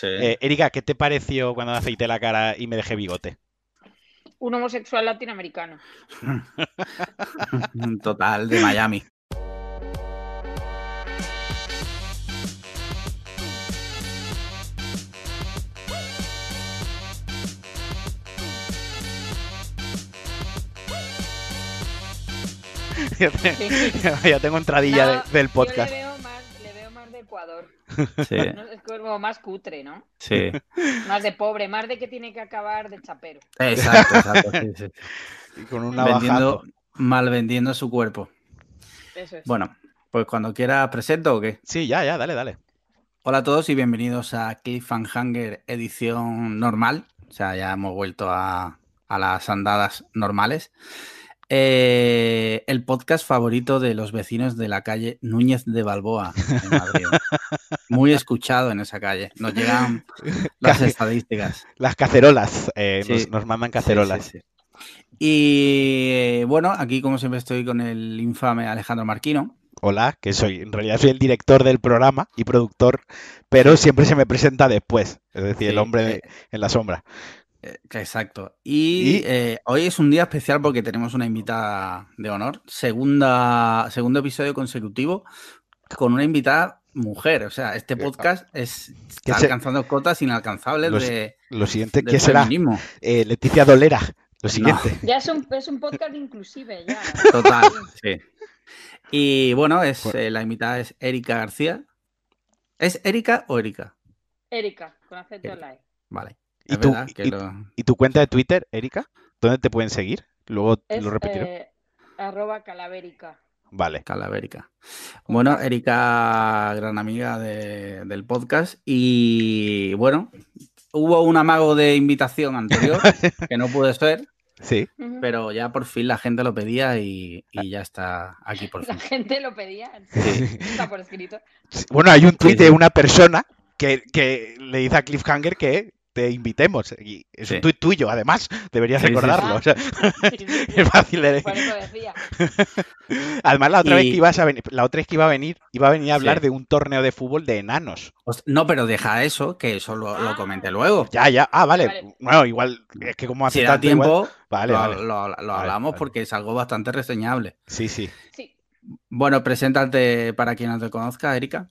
Sí. Eh, Erika, ¿qué te pareció cuando me afeité la cara y me dejé bigote? Un homosexual latinoamericano. Total, de Miami. ya, te- ya tengo entradilla No, de- del Yo podcast. le veo Sí. Es como más cutre, ¿no? sí. Más de pobre, más de que tiene que acabar de chapero. Exacto, exacto. sí, sí. Y Con una Vendiendo, mal vendiendo su cuerpo. Eso es. Bueno, pues cuando quiera presento o qué. Sí, ya, ya, dale, dale. Hola a todos y bienvenidos a Cliffhanger edición normal. O sea, ya hemos vuelto a, a las andadas normales. Eh, el podcast favorito de los vecinos de la calle Núñez de Balboa en Madrid. Muy escuchado en esa calle. Nos llegan las estadísticas. Las cacerolas. eh, Sí. nos, nos mandan cacerolas. sí, sí. Y eh, bueno, aquí como siempre estoy con el infame Alejandro Marquino. Hola, que soy, en realidad soy el director del programa y productor, pero siempre se me presenta después. Es decir, el hombre de- en la sombra. Eh, Exacto. Y, Y- eh, hoy es un día especial porque tenemos una invitada de honor. Segunda, segundo episodio consecutivo con una invitada mujer. O sea, este podcast es, Que está se- alcanzando cotas inalcanzables Los- de, Lo siguiente, ¿qué será? Eh, Leticia Dolera. Lo siguiente. Ya es un, es un podcast inclusive, ya. Total, sí. Y bueno, es, Bueno. eh, la invitada es Erika García. ¿Es Erika o Erika? Erika, con acento en Erika. la E. Vale. ¿Y Es que y- lo- ¿Y tu cuenta de Twitter, Erika? ¿Dónde te pueden seguir? Luego Es lo repetiré. eh, arroba calavérica. Vale. Calavérica. Bueno, Erika, gran amiga de- del podcast. Y bueno, hubo un amago de invitación anterior que no pude ser, Sí. Pero ya por fin la gente lo pedía y, y ya está aquí por La fin. gente lo pedía. Sí. Está por escrito. Bueno, hay un tuit Sí, de una persona que, que le dice a Cliffhanger que te invitemos. Y es un tuit tuyo, además. Deberías Sí, sí, sí. recordarlo. o sea, Sí, sí, sí. es fácil de Por eso decía. Además, la otra vez que ibas a venir, la otra vez que iba a venir, iba a venir a hablar Sí. de un torneo de fútbol de enanos. No, pero deja eso, que eso lo, lo Ah. comenté luego. Ya, ya. Ah, vale. Vale. Bueno, igual, es que como hace Si da tanto, igual- tiempo, Vale, lo, vale. lo- lo Vale, hablamos vale. porque es algo bastante reseñable. Sí, sí. Sí. Bueno, preséntate para quien no te conozca, Erika.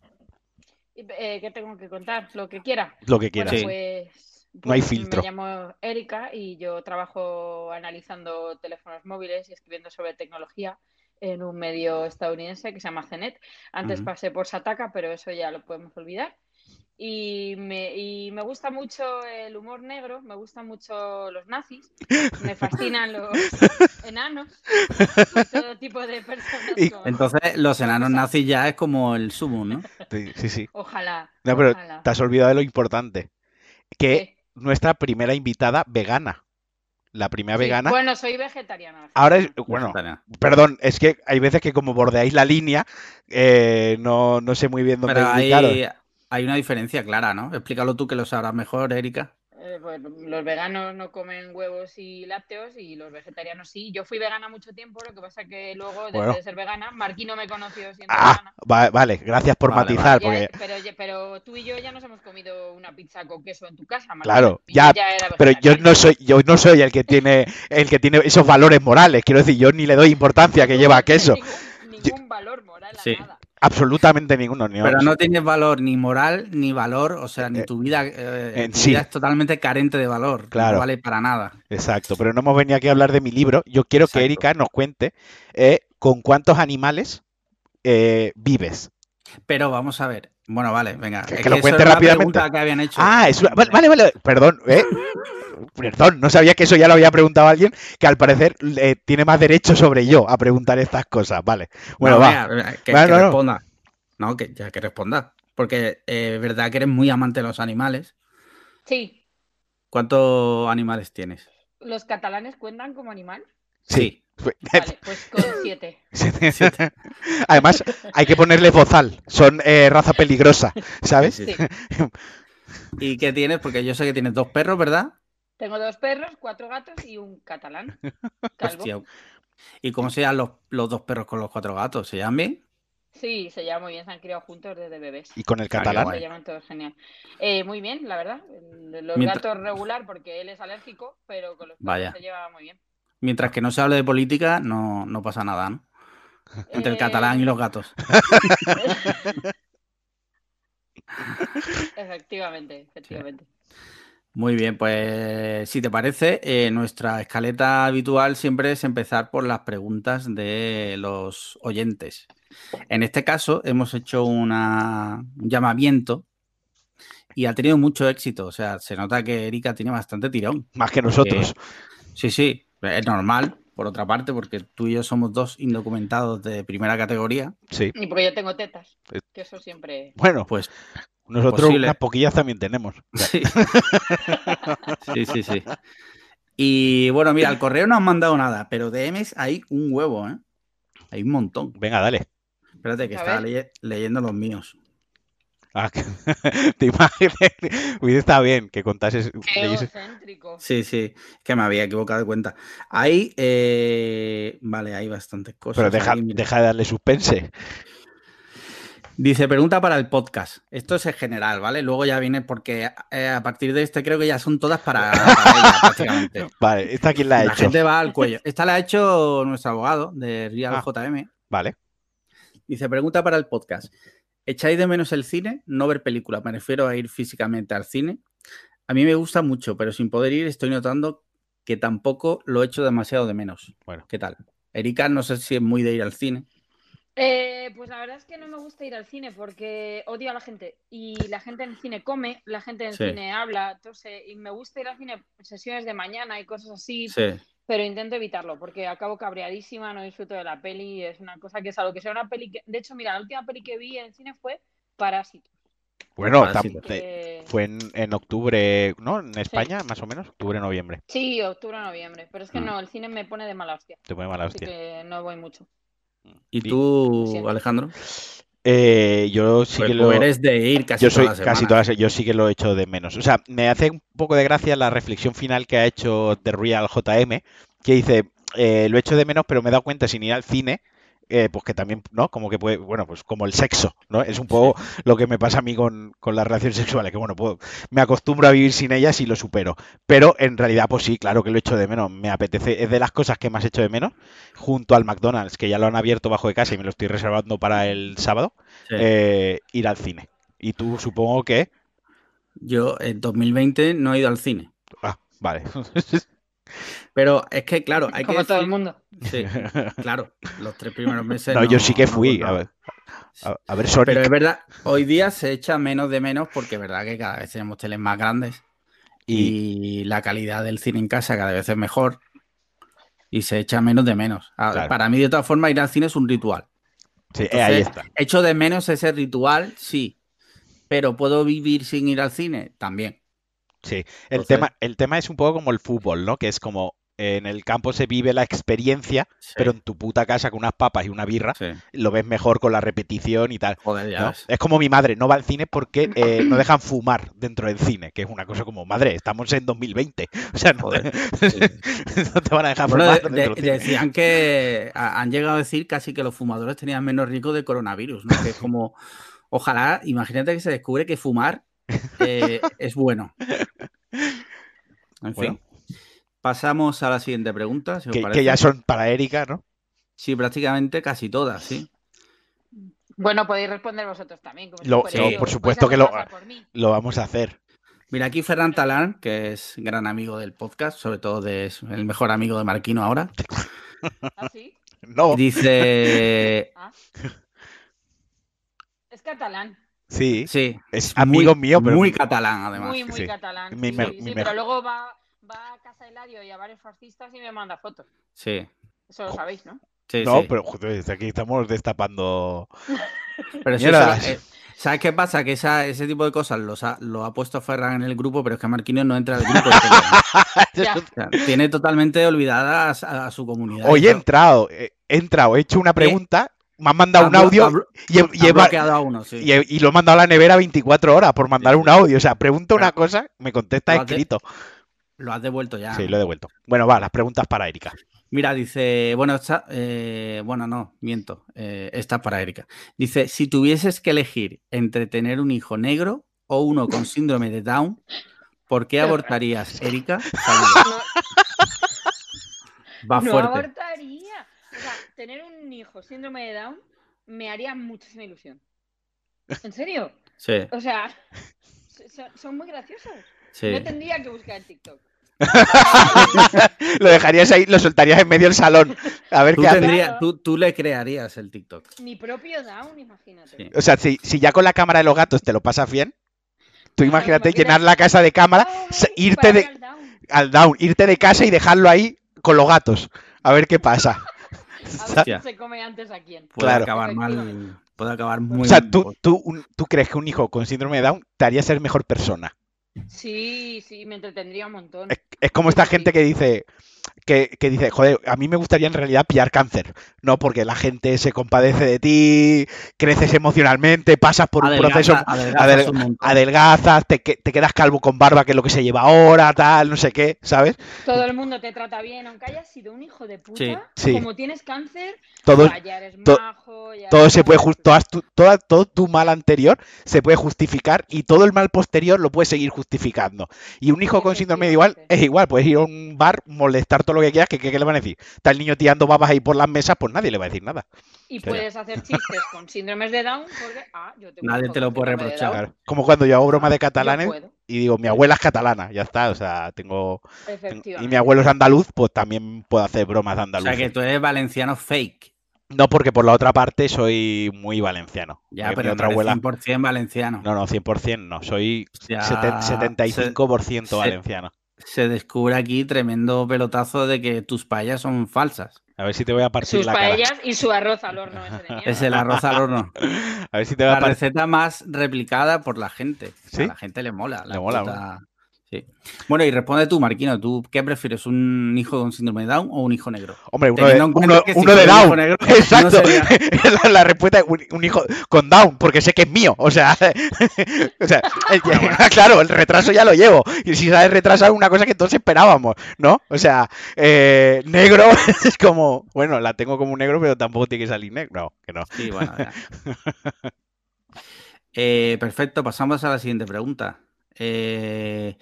Eh, ¿Qué tengo que contar? Lo que quiera. Lo que Bueno. Sí. pues, No hay pues filtro. Me llamo Erika y yo trabajo analizando teléfonos móviles y escribiendo sobre tecnología en un medio estadounidense que se llama CNET. Antes pasé por Sataka, pero eso ya lo podemos olvidar. Y me, y me gusta mucho el humor negro, me gustan mucho los nazis, me fascinan los enanos y todo tipo de personas. Y- Entonces, los enanos nazis ya es como el sumo, ¿no? Sí, sí, sí. Ojalá. No, pero ojalá. te has olvidado de lo importante. Que ¿Qué? Nuestra primera invitada vegana. La primera Sí, vegana. Bueno, soy vegetariana. Ahora es. Bueno, Vegetariana. perdón, es que hay veces que como bordeáis la línea, eh, no, no sé muy bien dónde Pero hay, hay una diferencia clara, ¿no? Explícalo tú que lo sabrás mejor, Erika. Eh, pues, los veganos no comen huevos y lácteos y los vegetarianos sí. Yo fui vegana mucho tiempo, lo que pasa que luego dejé Bueno. de ser vegana. Marquino me conoció siendo Ah, vegana. va- vale, gracias por Vale, matizar, Ya, porque. pero, pero tú y yo ya nos hemos comido una pizza con queso en tu casa, Marquino, Claro, ya, era Pero yo no soy, yo no soy el que tiene, el que tiene esos valores morales. Quiero decir, yo ni le doy importancia que lleva no queso. Ningún, ningún valor moral a Sí. nada. Absolutamente ninguno. Ni Pero no tienes valor ni moral ni valor, o sea, ni Eh, tu vida, eh, en tu sí. vida es totalmente carente de valor. Claro. No vale para nada. Exacto, pero no hemos venido aquí a hablar de mi libro. Yo quiero que. Erika nos cuente eh, con cuántos animales eh, vives. Pero vamos a ver. Bueno, vale, venga. Que- Es que lo cuente rápidamente. pregunta que habían hecho. Ah, es una- vale, vale, vale, perdón, eh. Perdón, no sabía que eso ya lo había preguntado alguien que al parecer eh, tiene más derecho sobre yo a preguntar estas cosas. Vale. Bueno, No, va. que, Vale, que no, no. responda. No, que ya que responda. Porque eh, es verdad que eres muy amante de los animales. Sí, ¿Cuántos animales tienes? ¿los catalanes cuentan como animal? Sí. Vale, pues con siete. Además, hay que ponerle bozal. Son eh, raza peligrosa, ¿sabes? Sí. ¿Y qué tienes? Porque yo sé que tienes dos perros, ¿verdad? Tengo dos perros, cuatro gatos y un catalán. Calvo. Hostia. ¿Y cómo se llaman los, los dos perros con los cuatro gatos? ¿Se llaman bien? Sí, se llevan muy bien, se han criado juntos desde bebés. ¿Y con el Ah, catalán? guay. Se llevan todos genial. Eh, muy bien, la verdad. Los Mientras- gatos regular porque él es alérgico, pero con los perros Vaya. se lleva muy bien. Mientras que no se hable de política, no, no pasa nada, ¿no? Entre el Eh, catalán y los gatos. Efectivamente, efectivamente. Muy bien, pues si te parece, eh, nuestra escaleta habitual siempre es empezar por las preguntas de los oyentes. En este caso hemos hecho una- un llamamiento y ha tenido mucho éxito. O sea, se nota que Erika tiene bastante tirón. Más que nosotros. Sí, sí, es normal, por otra parte, porque tú y yo somos dos indocumentados de primera categoría. Sí. Y porque yo tengo tetas, que eso siempre... Bueno, Pues nosotros posible. unas poquillas también tenemos. Sí. sí, sí, sí. Y bueno, mira, al correo no han mandado nada, pero DMs hay un huevo, ¿eh? Hay un montón. Venga, dale. Espérate, que A estaba leyendo los míos. Ah, te imaginas. Hubiese estado bien que contases. Sí, sí, es que me había equivocado de cuenta. Hay, eh, vale, hay bastantes cosas. Pero deja, ahí, deja de darle suspense. Dice, pregunta para el podcast. Esto es en general, ¿vale? Luego ya viene porque eh, a partir de este creo que ya son todas para, para ella, prácticamente. Vale, ¿esta quién la ha La hecho? gente va al cuello. Esta la ha hecho nuestro abogado de Real Ah. JM. Vale. Dice, pregunta para el podcast. ¿Echáis de menos el cine? No ver películas, me refiero a ir físicamente al cine. A mí me gusta mucho, pero sin poder ir estoy notando que tampoco lo echo demasiado de menos. Bueno. ¿Qué tal? Erika, no sé si es muy de ir al cine. Eh, pues la verdad es que no me gusta ir al cine porque odio a la gente. Y la gente en el cine come, la gente en el Sí. cine habla, tose, y me gusta ir al cine en sesiones de mañana y cosas así, Sí, pero intento evitarlo porque acabo cabreadísima, no disfruto de la peli, es una cosa que es algo que sea una peli que... De hecho, mira, la última peli que vi en el cine fue Parásitos. Bueno, Parásito. tam- te- que- fue en, en octubre, ¿no? En España, más o menos. Octubre, noviembre. Sí, octubre, noviembre, pero es que Mm. no, el cine me pone de mala hostia, Te pone mala así hostia. que no voy mucho. ¿Y Y- tú. Alejandro? Eh, yo sí Pues que lo. eres de ir casi Yo soy todas las casi todas, yo sí que lo he hecho de menos. O sea, me hace un poco de gracia la reflexión final que ha hecho The Real JM, que dice, eh, lo he hecho de menos, pero me he dado cuenta sin ir al cine, eh, pues que también, ¿no? Como que puede, bueno, pues como el sexo, ¿no? Es un poco lo que me pasa a mí con, con las relaciones sexuales, que bueno, puedo, me acostumbro a vivir sin ellas y lo supero. Pero en realidad, pues sí, claro que lo he hecho de menos. Me apetece, es de las cosas que más he hecho de menos, junto al McDonald's, que ya lo han abierto bajo de casa y me lo estoy reservando para el sábado, Sí. eh, ir al cine. Y tú supongo que... Yo en 2020 no he ido al cine. Ah, vale. Pero es que, claro, hay que Como todo el mundo. Sí, claro, los tres primeros meses. No, yo sí que no fui. A ver, a, a ver Sonic. Pero es verdad, hoy día se echa menos de menos porque es verdad que cada vez tenemos teles más grandes Y y la calidad del cine en casa cada vez es mejor y se echa menos de menos. A- Claro. Para mí, de todas formas, ir al cine es un ritual. sí, eh, ahí está. Echo de menos ese ritual, sí. Pero ¿puedo vivir sin ir al cine? También. Sí. El Entonces- tema, el tema es un poco como el fútbol, ¿no? Que es como en el campo se vive la experiencia, Sí, pero en tu puta casa con unas papas y una birra sí. lo ves mejor con la repetición y tal. Joder, ya. Es como mi madre, no va al cine porque eh, no dejan fumar dentro del cine, que es una cosa como, madre, estamos en 2020. O sea, no, Joder, te, sí. no te van a dejar Bueno, fumar de- dentro de- del cine. decían que han llegado a decir casi que los fumadores tenían menos riesgo de coronavirus, ¿no? Que es como, ojalá, imagínate que se descubre que fumar eh, es bueno. En Bueno. fin. Pasamos a la siguiente pregunta, si Que, ya son para Erika, ¿no? Sí, prácticamente casi todas, sí. Bueno, podéis responder vosotros también. como si Lo- sí, por supuesto que lo-. Lo vamos a hacer. Mira, aquí Ferran Talán, que es gran amigo del podcast, sobre todo de, es el mejor amigo de Marquino ahora, ¿Ah, sí? No, dice, Ah. Es catalán. Sí, sí, es muy- amigo mío, pero muy catalán además. Muy, muy sí. catalán. Mi sí, me- sí, mi sí, me- pero luego va, va a casa de y a varios fascistas y me manda fotos. Sí, Eso lo sabéis, ¿no? sí, no, sí. pero joder, aquí estamos destapando. Pero Mierda. eso- eh, ¿Sabes qué pasa? Que esa- ese tipo de cosas los ha, lo ha puesto Ferran en el grupo, pero es que Marquinhos no entra al grupo. Ya. O sea, tiene totalmente olvidada a, a su comunidad. Hoy he entrado, he he entrado, he hecho una pregunta, me han mandado un audio y, bloqueado a uno, sí. y he- y lo he mandado a la nevera 24 horas por mandar Sí, un audio. O sea, pregunta una cosa, me contesta Lo escrito. Lo has devuelto ya. Sí, lo he devuelto. Bueno, va, las preguntas para Erika. Mira, dice, bueno, esta, eh, bueno, no, miento, eh, esta para Erika. Dice, si tuvieses que elegir entre tener un hijo negro o uno con síndrome de Down, ¿por qué abortarías, Erika? Saludos. Va no fuerte. abortaría. Tener un hijo síndrome de Down me haría muchísima ilusión. ¿En serio? Sí, O sea, son, son muy graciosos. sí. No tendría que buscar en TikTok. lo dejarías ahí, lo soltarías en medio del salón. A ver Tú, qué tendría- tú, tú le crearías el TikTok. Mi propio Down, imagínate. Sí. O sea, si, si ya con la cámara de los gatos te lo pasas bien, tú Claro, imagínate imagina- llenar la casa de cámara, Ay, irte de, ir al Down. al down, irte de casa y dejarlo ahí con los gatos. A ver qué pasa. A ver quién se come antes a quién. Puede Claro. acabar mal. Puede acabar muy O sea, mal. ¿tú, tú, un- tú crees que un hijo con síndrome de Down te haría ser mejor persona. Sí, sí, me entretendría un montón. Es, es como esta gente que dice, que, que dice, joder, a mí me gustaría en realidad pillar cáncer, ¿no? Porque la gente se compadece de ti, creces emocionalmente, pasas por un proceso, adelgazas adelgazas, te, que- te quedas calvo con barba, que es lo que se lleva ahora, tal, no sé qué, ¿sabes? Todo el mundo te trata bien, aunque hayas sido un hijo de puta. Sí, sí. Como tienes cáncer, Todo, ya eres to- majo. ya todo se puede todas tu- toda- todo tu mal anterior se puede justificar y todo el mal posterior lo puedes seguir justificando. Y un hijo con síndrome de igual es igual, puedes ir a un bar, molestar todo lo que quieras, que qué le van a decir? Está el niño tirando babas ahí por las mesas, pues nadie le va a decir nada. Y puedes hacer chistes con síndromes de Down porque, ah, yo tengo un Nadie te lo puede reprochar. Claro. Como cuando yo hago broma de catalanes y digo, mi abuela es catalana, ya está, o sea, tengo... Y mi abuelo es andaluz, pues también puedo hacer bromas de O andaluz. sea, que tú eres valenciano fake. No, porque por la otra parte soy muy valenciano. Ya, pero otra abuela... 100% valenciano. No, no, 100% no, soy seten- 75% se- valenciano. Se descubre aquí tremendo pelotazo de que tus paellas son falsas. A ver si te voy a partir Sus la cara. paellas y su arroz al horno ese. Es el arroz al horno. A ver si te voy a La receta más replicada por la gente. O sea, ¿Sí? A la gente le mola. Le la mola, puta- Sí. Bueno, y responde tú, Marquino. ¿Tú qué prefieres? ¿Un hijo con síndrome de Down o un hijo negro? Hombre, uno de, uno, si uno de un Down. negro, Exacto. sería- la, la respuesta es un, un hijo con Down, porque sé que es mío. O sea, o sea el- claro, el retraso ya lo llevo. Y si sabes retrasar una cosa que todos esperábamos, ¿no? O sea, eh, negro es como, bueno, la tengo como un negro, pero tampoco tiene que salir negro. No, que no. Sí, bueno. Eh, perfecto, pasamos a la siguiente pregunta. Eh,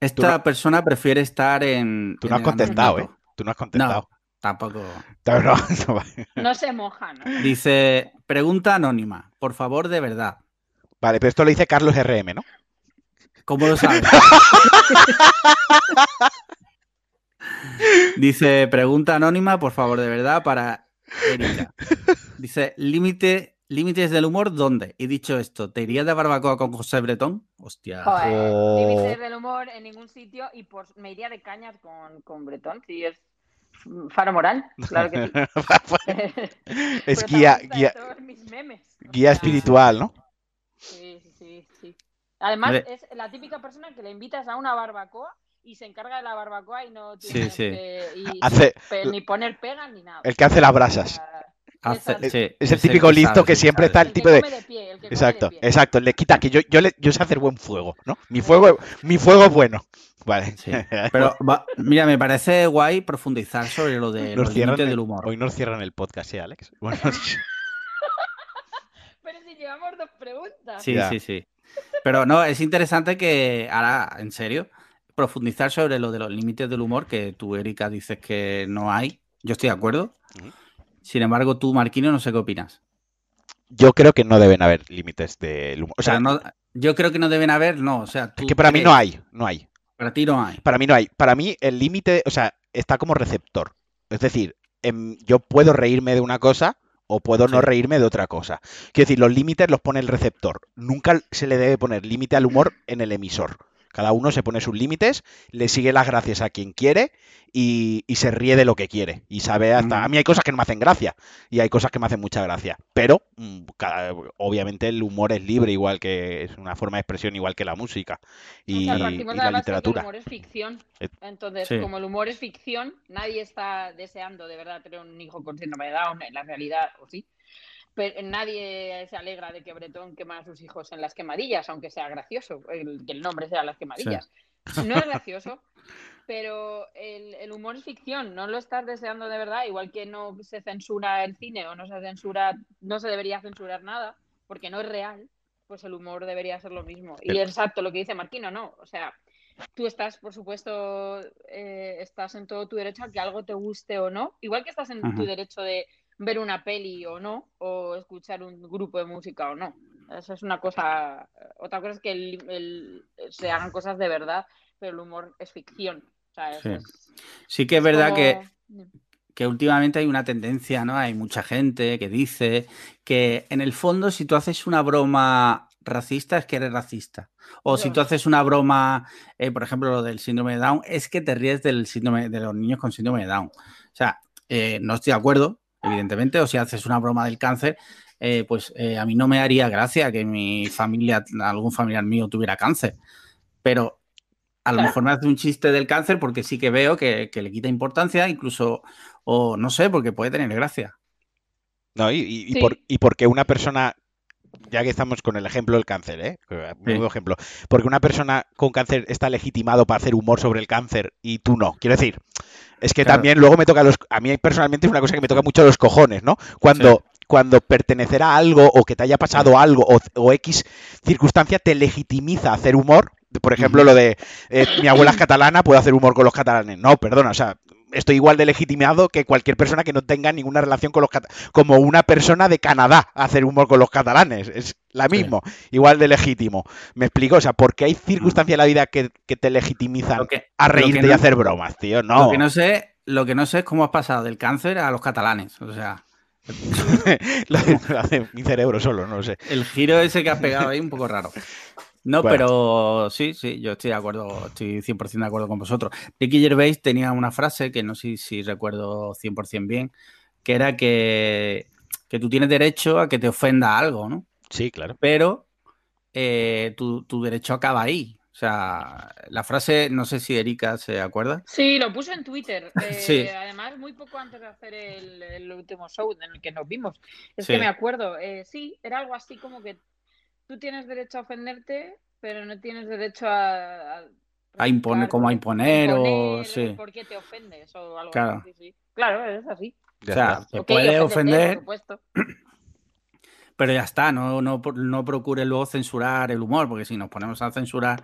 esta no- persona prefiere estar en. Tú en no has contestado, ¿eh? Tú no has contestado. Tampoco. No, no, no. No se moja, ¿no? Dice, pregunta anónima, por favor, de verdad. Vale, pero esto lo dice Carlos RM, ¿no? ¿Cómo lo sabes? Dice, pregunta anónima, por favor, de verdad, para Erika. Dice, límite, límites del humor, ¿dónde? Y dicho esto, ¿te irías de barbacoa con José Bretón? Hostia. Joder, Oh. límites del humor en ningún sitio y por, me iría de cañas con, con Bretón, si es faro moral, claro que sí. es guía, guía, todos mis memes. O guía sea, espiritual, ¿no? Sí, sí, sí, sí. Además, Vale. es la típica persona que le invitas a una barbacoa y se encarga de la barbacoa y no Sí, tiene sí. que y- Hace- ni poner pegas ni nada. El que hace las O brasas. sea, Hace- sí, Es el típico que listo sabe, que siempre sabe. está el tipo de... de pie, el de Exacto, exacto. Le quita que yo, yo, le, yo sé hacer buen fuego, ¿no? Mi fuego, mi fuego es bueno. Vale. Sí. Pero va- mira, me parece guay profundizar sobre lo de Nos los límites el- del humor. Hoy nos cierran el podcast, ¿sí, Alex? Bueno, Pero si llevamos dos preguntas. Sí, Ya. sí, sí. Pero no, es interesante que ahora, en serio, profundizar sobre lo de los límites del humor, que tú, Erika, dices que no hay. Yo estoy de acuerdo. Sin embargo, tú, Marquino, no sé qué opinas. yo creo que no deben haber límites del humor. O sea, no, yo creo que no deben haber, no. O sea, es tú que para mí no hay, no hay. Para ti no hay. Para mí no hay. Para mí el límite, o sea, está como receptor. Es decir, em, yo puedo reírme de una cosa o puedo no reírme de otra cosa. Quiero decir, los límites los pone el receptor. Nunca se le debe poner límite al humor en el emisor. Cada uno se pone sus límites, le sigue las gracias a quien quiere y, y se ríe de lo que quiere. Y sabe hasta... A mí hay cosas que no me hacen gracia y hay cosas que me hacen mucha gracia. Pero mm, cada- obviamente el humor es libre, igual que es una forma de expresión igual que la música y, O sea, partimos y de la literatura. El humor es ficción. Eh, Entonces, sí. como el humor es ficción, nadie está deseando de verdad tener un hijo con síndrome de Down en la realidad, o sí. Pero nadie se alegra de que Bretón quema a sus hijos en las quemadillas, aunque sea gracioso, el- que el nombre sea las quemadillas. No es gracioso, pero el, el humor es ficción, no lo estás deseando de verdad, igual que no se censura el cine o no se censura, no se debería censurar nada, porque no es real, pues el humor debería ser lo mismo. Y exacto, lo que dice Marquino, no, o sea, tú estás, por supuesto, eh, estás en todo tu derecho a que algo te guste o no, igual que estás en tu derecho de ver una peli o no, o escuchar un grupo de música o no. Eso es una cosa. Otra cosa es que el- el- se hagan cosas de verdad, pero el humor es ficción. O sea, eso Sí. es- Sí que es verdad que, como- que últimamente hay una tendencia, ¿no? Hay mucha gente que dice que en el fondo si tú haces una broma racista es que eres racista. O si tú haces una broma, eh, por ejemplo, lo del síndrome de Down, es que te ríes del síndrome de los niños con síndrome de Down. O sea, eh, no estoy de acuerdo, evidentemente, o si haces una broma del cáncer, eh, pues eh, a mí no me haría gracia que mi familia, algún familiar mío tuviera cáncer. Pero a lo Claro. mejor me hace un chiste del cáncer porque sí que veo que, que le quita importancia, incluso, o no sé, porque puede tener gracia. ¿no? Y, y, y Sí. por, y porque una persona, ya que estamos con el ejemplo del cáncer, ¿eh? Menudo ejemplo, porque una persona con cáncer está legitimado para hacer humor sobre el cáncer y tú no. Quiero decir, es que Claro. también luego me toca los, a mí personalmente es una cosa que me toca mucho los cojones, ¿no? Cuando, cuando pertenecer a algo o que te haya pasado algo o, o X circunstancia te legitimiza hacer humor. Por ejemplo, lo de eh, mi abuela es catalana, puedo hacer humor con los catalanes. No, perdona, o sea, estoy igual de legitimado que cualquier persona que no tenga ninguna relación con los catalanes. Como una persona de Canadá a hacer humor con los catalanes. Es la Sí. mismo, igual de legítimo. ¿Me explico? O sea, porque hay circunstancias en la vida que, que te legitimizan que, a reírte y a hacer bromas, tío. No. Lo que no sé, lo que no sé es cómo has pasado del cáncer a los catalanes. O sea, lo, hace, lo hace mi cerebro solo, no lo sé. el giro ese que has pegado ahí un poco raro. No, Bueno. pero sí, sí, yo estoy de acuerdo, estoy 100% de acuerdo con vosotros. Ricky Gervais tenía una frase que no sé si recuerdo 100% bien, que era que, que tú tienes derecho a que te ofenda algo, ¿no? Sí, claro. pero eh, tu, tu derecho acaba ahí. O sea, la frase, no sé si Erika se acuerda. Sí, lo puso en Twitter. eh, Sí. Además, muy poco antes de hacer el, el último show en el que nos vimos. Es Sí. que me acuerdo. eh, sí, era algo así como que tú tienes derecho a ofenderte, pero no tienes derecho a. A, A imponer, como a imponer o- sí. ¿Por qué te ofendes? O algo Claro. así. sí, sí. Claro, es así. Ya o sea, está. te Ok, puede ofender, Por supuesto. pero ya está, no, no, no procure luego censurar el humor, porque si nos ponemos a censurar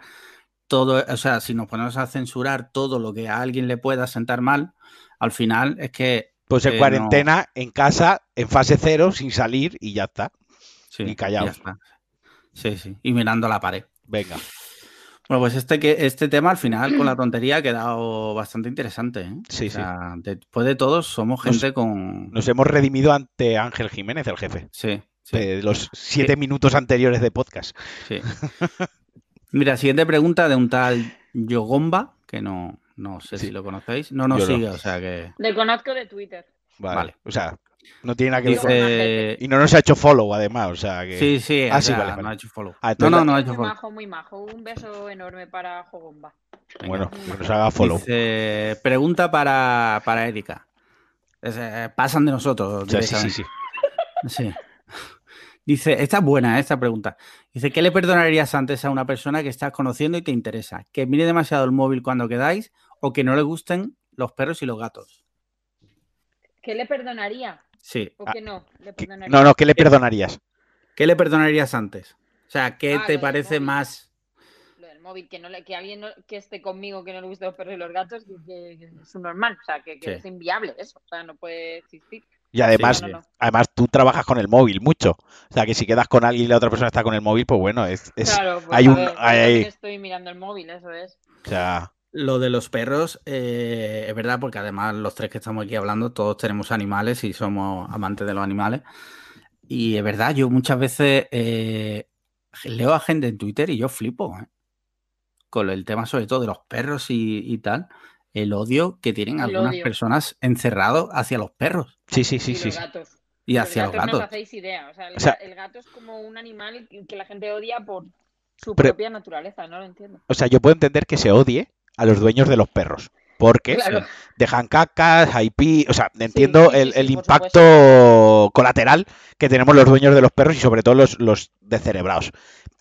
todo, o sea, si nos ponemos a censurar todo lo que a alguien le pueda sentar mal, al final es que... Pues en eh, cuarentena, en casa, en fase cero, sin salir y ya está. sí, y callaos. ya está. Sí, sí, y mirando la pared. Venga. Bueno, pues este, que, este tema al final con la tontería ha quedado bastante interesante. ¿eh? Sí, O sea, Después de todos somos Nos- gente con... Nos hemos redimido ante Ángel Jiménez, el jefe. Sí, sí, De los siete minutos anteriores de podcast. sí. Mira, siguiente pregunta de un tal Yogomba, que no, no sé Sí. si lo conocéis. No nos Yo no. sigue, o sea que... Le conozco de Twitter. Vale. Vale. O sea, no tiene nada que ver con... Dice... Y no nos ha hecho follow, además, o sea que... Sí, sí, Ah, sí, vale, no ha hecho follow. Ah, no, entonces no, no ha muy hecho follow. majo, muy majo. Un beso enorme para Jogomba. Bueno, que nos haga follow. Dice, pregunta para, para Erika. Es, eh, pasan de nosotros. O sea, sí, sí, sí. Sí. Dice, esta es buena, ¿eh? esta pregunta. Dice, ¿qué le perdonarías antes a una persona que estás conociendo y te interesa? ¿Que mire demasiado el móvil cuando quedáis o que no le gusten los perros y los gatos? ¿Qué le perdonaría? Sí. ¿O Ah, que no? Le ¿Qué- perdonaría. No, no, ¿qué le perdonarías? ¿Qué le perdonarías antes? O sea, ¿qué Ah, lo te del parece móvil. más? Lo del móvil, que no le, que alguien no- que esté conmigo que no le guste los perros y los gatos, que, que- es un normal, o sea, que, que Sí. es inviable eso, o sea, no puede existir. Y además, no, no, no. además tú trabajas con el móvil mucho. O sea, que si quedas con alguien y la otra persona está con el móvil, pues bueno, es... es- Claro, pues hay un- ver, hay- estoy mirando el móvil, eso es. o sea, Lo de los perros, eh, es verdad, porque además los tres que estamos aquí hablando, todos tenemos animales y somos amantes de los animales. Y es verdad, yo muchas veces eh, leo a gente en Twitter y yo flipo, ¿eh? Con el tema sobre todo de los perros y, y tal, el odio que tienen El algunas odio. personas encerrados hacia los perros sí, sí, sí, y sí. los gatos. y Los hacia los gatos No os hacéis idea, o sea, el, O sea- ga- el gato es como un animal que que la gente odia por su Pero- propia naturaleza, no lo entiendo. O sea, yo puedo entender que se odie a los dueños de los perros. Porque Claro. dejan cacas, hay pi... O sea, entiendo sí, sí, el, sí, el impacto colateral que tenemos los dueños de los perros y sobre todo los, los descerebrados.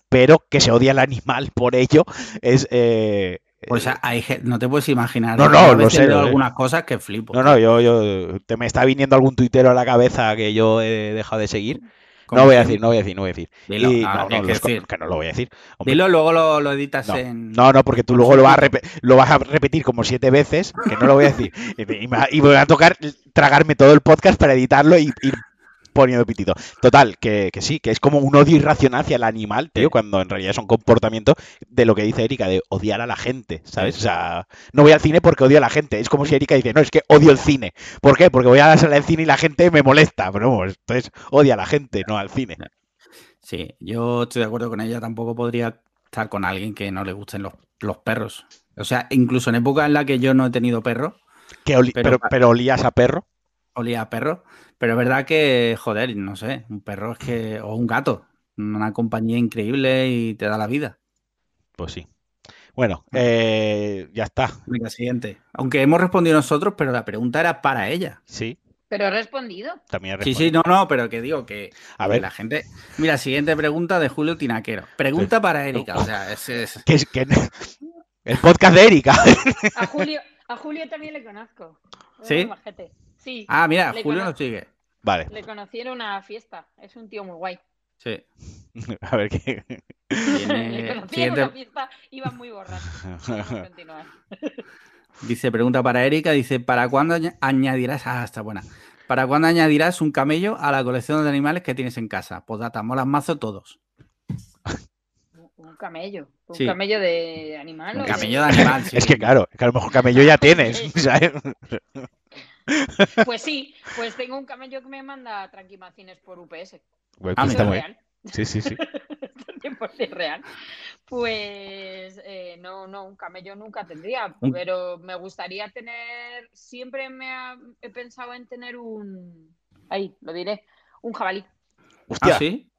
Pero que se odia al animal por ello es, eh, O sea, hay ge- no te puedes imaginar. No, no, sé, lo sé. algunas cosas que flipo. No, no, yo, yo te me está viniendo algún tuitero a la cabeza que yo he dejado de seguir. No voy a decir, no voy a decir, no voy a decir. Dilo, Y- no, no, no, tienes que los co- decir. que no lo voy a decir. Hombre, Dilo, luego lo, lo editas no, en. no, no, porque tú luego lo vas, a lo vas a repetir como siete veces, que no lo voy a decir. Y, me- y me- y voy a tocar tragarme todo el podcast para editarlo y ir poniendo pitito. Total, que, que sí, que es como un odio irracional hacia el animal, tío, cuando en realidad es un comportamiento de lo que dice Erika, de odiar a la gente, ¿sabes? O sea, no voy al cine porque odio a la gente. Es como si Erika dice, no, es que odio el cine. ¿Por qué? Porque voy a la sala del cine y la gente me molesta. Pero vamos, entonces odia a la gente, no al cine. Sí, yo estoy de acuerdo con ella. Tampoco podría estar con alguien que no le gusten los, los perros. O sea, incluso en época en la que yo no he tenido perro, Que oli- Pero- pero, pero olías a perro. Olía a perro. Pero es verdad que, joder, no sé, un perro es que. O un gato. Una compañía increíble y te da la vida. Pues sí. Bueno, eh, ya está. Venga, siguiente. Aunque hemos respondido nosotros, pero la pregunta era para ella. Sí, Pero he respondido. también he Sí, sí, respondido. no, no, pero que digo que, A ver, la gente. Mira, siguiente pregunta de Julio Tinaquero. Pregunta para Erika. O sea, es, es- que es que el podcast de Erika. A Julio, a Julio también le conozco. Es ¿Sí? Sí. Ah, mira, Julio cono- nos sigue. Vale, Le conocí en una fiesta. Es un tío muy guay. Sí. a ver qué. Tiene- Le conocí en siguiente- una fiesta. Iba muy borracho. Vamos a continuar. Dice, pregunta para Erika, dice, ¿para cuándo añ- añadirás? Ah, está buena. ¿Para cuándo añadirás un camello a la colección de animales que tienes en casa? Postdata, molas mazo todos. Un- camello. Un Sí. camello de animal. Un camello de animal, sí. Es que claro, que a lo mejor camello ya tienes. ¿sabes? Pues sí, pues tengo un camello que me manda tranquimacines por UPS. Bueno, Ah, pues está es muy- real. Sí, sí, sí. Es 100% real. Pues eh, no, no, un camello nunca tendría, pero me gustaría tener, siempre me ha- he pensado en tener un, ahí, lo diré, un jabalí. Hostia, ¿Ah, sí?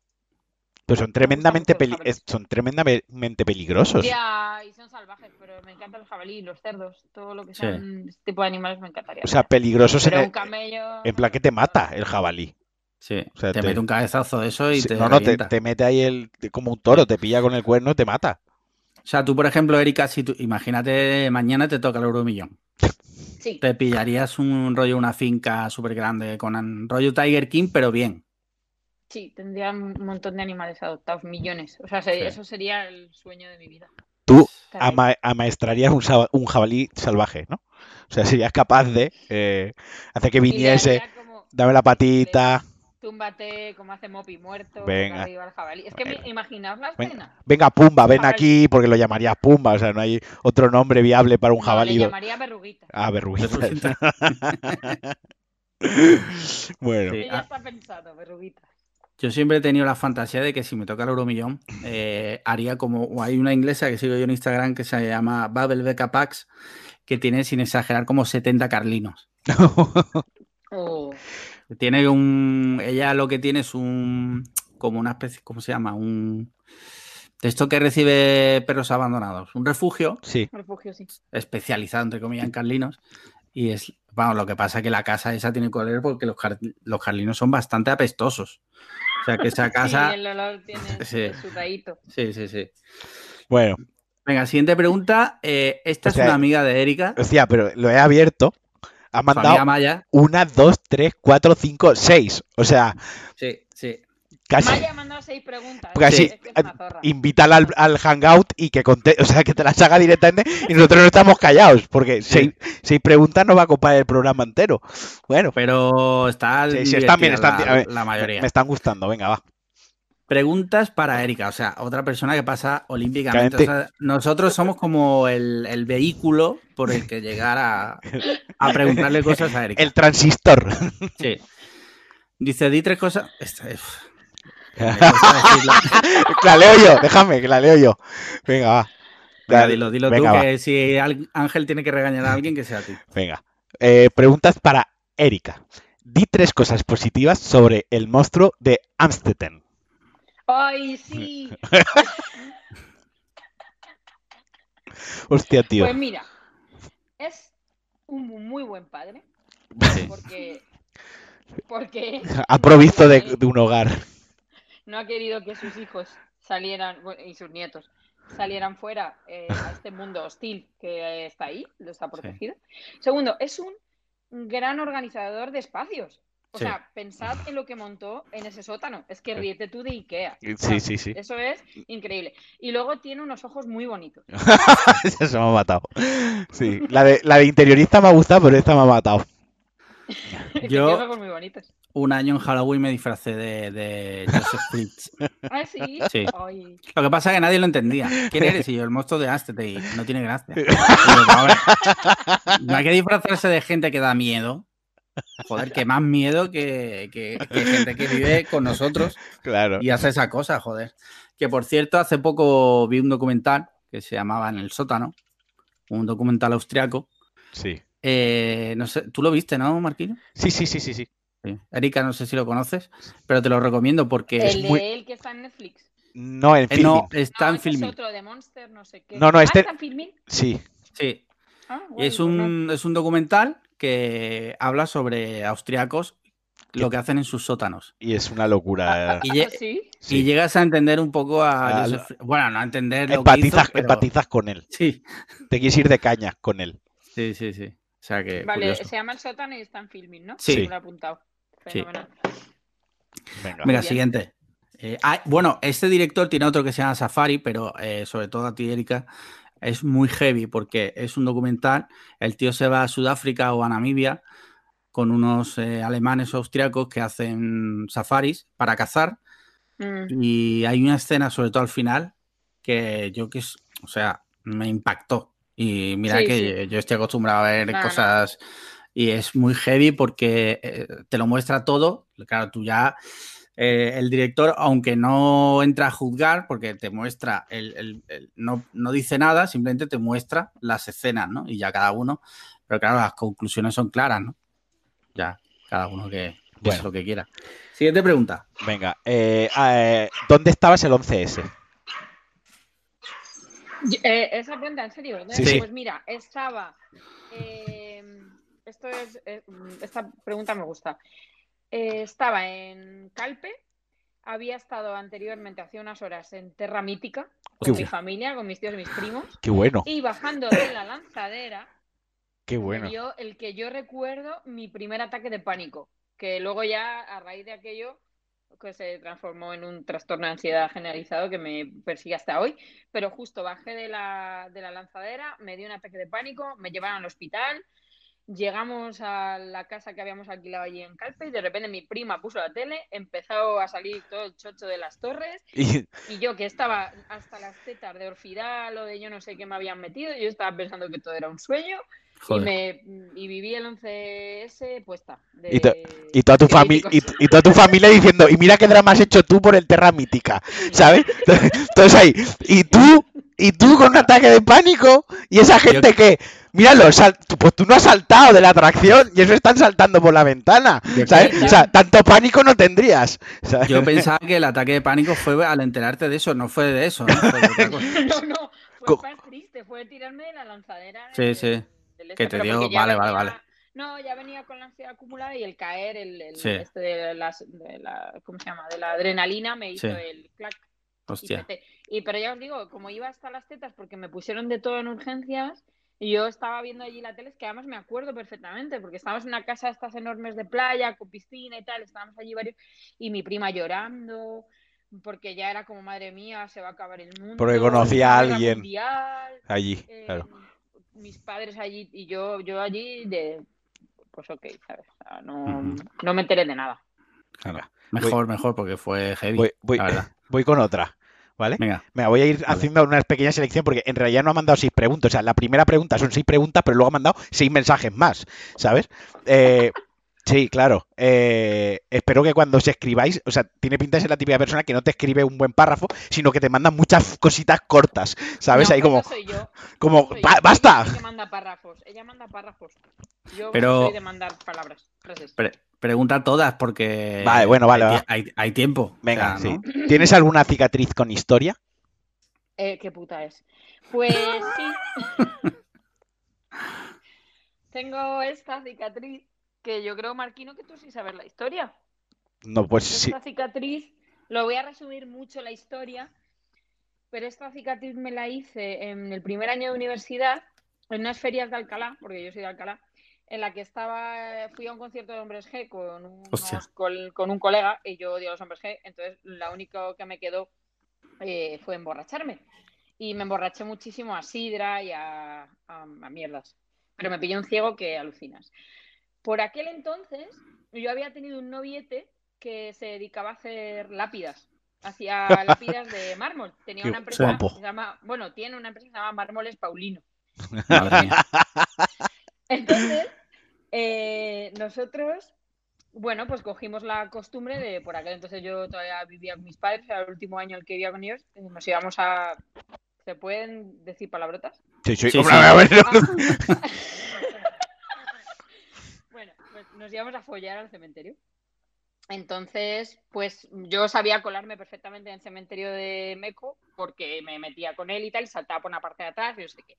Pues son tremendamente, peli- jabalíes. son tremendamente peligrosos. Ya, y son salvajes, pero me encantan los jabalí, los cerdos, todo lo que Sí. sean este tipo de animales me encantaría. O sea, peligrosos en, pero el- un camello... en plan que te mata el jabalí. Sí. O sea, te, te- mete un cabezazo de eso y Sí, te no, no, te, mete ahí el, como un toro, te pilla con el cuerno y te mata. O sea, tú, por ejemplo, Erika, si tú, imagínate, mañana te toca el euromillón. Sí, Te pillarías un rollo, una finca súper grande con un rollo Tiger King, pero bien. Sí, tendría un montón de animales adoptados, millones. O sea, Sí. eso sería el sueño de mi vida. Tú ama- amaestrarías un, un jabalí salvaje, ¿no? O sea, serías capaz de eh, hacer que viniese, como, dame la patita, túmbate como hace Mopi muerto, Venga. al jabalí. Es que me- Venga. imaginaos la Venga. escena. venga Pumba, ven Jabalí. aquí, porque lo llamarías Pumba, o sea, no hay otro nombre viable para un No, jabalí. le llamaría verruguita. Ah, verruguita. bueno, Sí. Ella ah. está pensado, verruguita. Yo siempre he tenido la fantasía de que si me toca el euromillón, eh, haría como. o Hay una inglesa que sigo yo en Instagram que se llama Babel Becca Pax, que tiene, sin exagerar, como 70 carlinos. Oh, Tiene un. Ella lo que tiene es un. Como una especie. ¿Cómo se llama? Un. De esto que recibe perros abandonados. Un refugio sí, refugio, sí. especializado, entre comillas, en carlinos. Y es. Vamos, lo que pasa es que la casa esa tiene color porque los, car- los carlinos son bastante apestosos. O sea que esa casa. Sí, el olor tiene Sí. su. Sí, sí, sí. bueno, Venga, siguiente pregunta. Eh, esta O sea, es una amiga de Erika. hostia, pero lo he abierto, ha mandado Maya. una, dos, tres, cuatro, cinco, seis, o sea, sí. Casi... Maya ha mandado seis preguntas. Porque así, es que es una zorra. invítala al, al hangout y que conte, o sea, que te las haga directamente y nosotros no estamos callados, porque Sí. seis, seis preguntas no va a ocupar el programa entero. Bueno, Pero está. sí, sí, están bien, están, la, ver, la me, mayoría. me están gustando, venga, va. Preguntas para Erika, o sea, otra persona que pasa olímpicamente. O Claramente. sea, nosotros somos como el, el vehículo por el que llegar a, a preguntarle cosas a Erika. El transistor. Sí. Dice, di tres cosas. Esta es-. la leo yo, déjame, que la leo yo. Venga, va. Venga, dilo, dilo venga, tú, va. que si Ángel tiene que regañar a alguien, que sea tú. Venga. Eh, preguntas para Erika. Di tres cosas positivas sobre el monstruo de Amstetten. ¡Ay, sí! Hostia, tío. Pues mira, es un muy buen padre. Porque. Porque. Ha provisto de, de un hogar. No ha querido que sus hijos salieran, bueno, y sus nietos, salieran fuera eh, a este mundo hostil que está ahí, lo está protegido. Segundo, es un gran organizador de espacios. O Sí. sea, pensad en lo que montó en ese sótano. Es que ríete tú de Ikea. Sí, sí, sí. Eso es increíble. Y luego tiene unos ojos muy bonitos. Se me ha matado. Sí, la de, la de interiorista me ha gustado, pero esta me ha matado. Yo- tiene ojos muy bonitos. Un año en Halloween me disfracé de, de Joseph Fritz. Ah, sí. Sí. Ay. Lo que pasa es que nadie lo entendía. ¿Quién eres? Y yo, el monstruo de Aztec. Y no tiene gracia. Y yo, "Hombre, no hay que disfrazarse de gente que da miedo. Joder, que más miedo que, que- que gente que vive con nosotros Claro. y hace esa cosa, joder. Que por cierto, hace poco vi un documental que se llamaba En el sótano, un documental austriaco. Sí. Eh, no sé, tú lo viste, ¿no, Marquino? Sí, sí, sí, sí, sí. Sí. Erika, no sé si lo conoces, pero te lo recomiendo porque es El de muy. él que está en Netflix. No, en Eh, no, está en es filming. otro de Monster, no sé qué. No, no, Ah, este- ¿está en filming? Sí. Sí, Ah, es no. un, es un documental que habla sobre austriacos, lo que hacen en sus sótanos. Y es una locura. Y, lle- Ah, sí. Sí. y llegas a entender un poco a Bueno, no a entender lo que hizo, Empatizas, pero- empatizas con él. Sí, Te quieres ir de cañas con él. sí, sí, sí. O sea que Vale, curioso. se llama El sótano y está en filming, ¿no? Sí. Me lo he apuntado. Sí. Venga. Siguiente. Eh, ah, bueno, este director tiene otro que se llama Safari, pero eh, sobre todo a ti, Erika, es muy heavy porque es un documental. El tío se va a Sudáfrica o a Namibia con unos eh, alemanes o austriacos que hacen safaris para cazar Mm. Y hay una escena, sobre todo al final, que yo que es, o sea, me impactó. Y mira Sí, que sí. yo estoy acostumbrado a ver No, no. Y es muy heavy porque eh, te lo muestra todo. Claro, tú ya, eh, el director, aunque no entra a juzgar, porque te muestra, el, el- el- no, no dice nada, simplemente te muestra las escenas, ¿no? Y ya cada uno, pero claro, las conclusiones son claras, ¿no? Ya, cada uno que, Bueno. lo que quiera. Siguiente pregunta. Venga. eh, eh, ¿Dónde estabas el 11S? Yo- eh, esa pregunta, en serio. ¿no? Sí, sí. Pues mira, estaba. eh, esto es. eh, esta pregunta me gusta. Eh, estaba en Calpe. Había estado anteriormente, hace unas horas, en Terra Mítica, Qué con mi familia, con mis tíos y mis primos. Qué bueno, Y bajando de la lanzadera, qué bueno. dio el que yo recuerdo mi primer ataque de pánico. Que luego ya, a raíz de aquello, que se transformó en un trastorno de ansiedad generalizado que me persigue hasta hoy. Pero justo bajé de la, de la lanzadera, me dio un ataque de pánico, me llevaron al hospital. Llegamos a la casa que habíamos alquilado allí en Calpe y de repente mi prima puso la tele, empezó a salir todo el chocho de las torres Y- y yo que estaba hasta las tetas de orfidal o de yo no sé qué me habían metido, yo estaba pensando que todo era un sueño y, me, y viví el 11S puesta. de- Y to- y toda tu familia y, críticos. y toda tu familia diciendo, y mira qué drama has hecho tú por el Terra Mítica, ¿sabes? Entonces ahí, y tú, y tú con un ataque de pánico, y esa gente que, míralo, sal- tú- pues tú no has saltado de la atracción, y eso están saltando por la ventana, Yo ¿sabes? O sea, tanto pánico no tendrías. ¿sabes? Yo pensaba que el ataque de pánico fue al enterarte de eso, no fue de eso, ¿no? Fue de otra cosa. No, no, fue más triste, fue tirarme de la lanzadera. Sí, del- sí. del Que este, te dio- vale, vale, vale. No, ya venía con la ansiedad acumulada y el caer, el, el- Sí. este de, las, de la, ¿cómo se llama? De la adrenalina me hizo Sí. el clac. Y Hostia. Y, pero ya os digo, como iba hasta las tetas porque me pusieron de todo en urgencias y yo estaba viendo allí la tele, es que además me acuerdo perfectamente porque estábamos en una casa de estas enormes de playa con piscina y tal, estábamos allí varios y mi prima llorando porque ya era como madre mía, se va a acabar el mundo. Porque conocía a alguien. mundial, Allí, eh, claro. mis padres allí y yo, yo allí de pues ok, ¿sabes? O sea, no, no me enteré de nada. Mejor, mejor, porque fue heavy. Voy, voy- la verdad. Voy con otra, ¿vale? Venga, Me voy a ir Vale. haciendo una pequeña selección porque en realidad no ha mandado seis preguntas. O sea, la primera pregunta son seis preguntas, pero luego ha mandado seis mensajes más, ¿sabes? Eh, sí, claro. Eh, espero que cuando os escribáis, o sea, tiene pinta de ser la típica persona que no te escribe un buen párrafo, sino que te manda muchas cositas cortas, ¿sabes? No, Ahí como, soy yo. como Soy "Ba- yo. ¡basta! Ella manda párrafos. Ella manda párrafos. Yo Pero- soy de mandar palabras, frases. pre- pregunta todas porque. Vale, bueno, vale, Hay, va. tie- hay- hay tiempo. Venga, o sea, sí. ¿Tienes alguna cicatriz con historia? Eh, ¿Qué puta es? Pues sí. Tengo esta cicatriz que yo creo, Marquino, que tú sí sabes la historia. No, pues sí. Esta cicatriz, lo voy a resumir mucho la historia, pero esta cicatriz me la hice en el primer año de universidad, en unas ferias de Alcalá, porque yo soy de Alcalá, en la que estaba, fui a un concierto de hombres G con, unos, con, con, un colega y yo odio a los hombres G, entonces lo único que me quedó eh, fue emborracharme. Y me emborraché muchísimo a sidra y a, a, mierdas. Pero me pillé un ciego que alucinas. Por aquel entonces, yo había tenido un noviete que se dedicaba a hacer lápidas. Hacía lápidas de mármol. Tenía una empresa que se llama, bueno, tiene una empresa que se llama Mármoles Paulino. Entonces, eh, nosotros bueno, pues cogimos la costumbre de, por aquel entonces yo todavía vivía con mis padres, era el último año el que vivía con ellos, nos íbamos a... ¿Se pueden decir palabrotas? Sí, sí, sí, A ver. Pues nos íbamos a follar al cementerio. Entonces, pues yo sabía colarme perfectamente en el cementerio de Meco porque me metía con él y tal, y saltaba por una parte de atrás y no sé qué.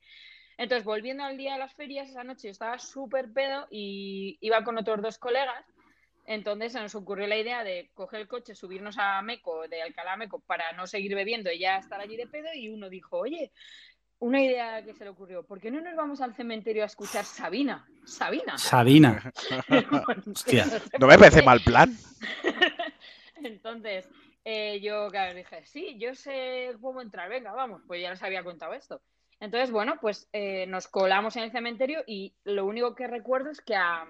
Entonces, volviendo al día de las ferias, esa noche estaba súper pedo y iba con otros dos colegas entonces se nos ocurrió la idea de coger el coche, subirnos a Meco, de Alcalá a Meco, para no seguir bebiendo y ya estar allí de pedo. Y uno dijo, oye, una idea que se le ocurrió, ¿por qué no nos vamos al cementerio a escuchar Sabina? Sabina. Sabina. Hostia, no me parece mal plan. Entonces, eh, yo dije, sí, yo sé cómo entrar, venga, vamos, pues ya les había contado esto. Entonces, bueno, pues eh, nos colamos en el cementerio y lo único que recuerdo es que a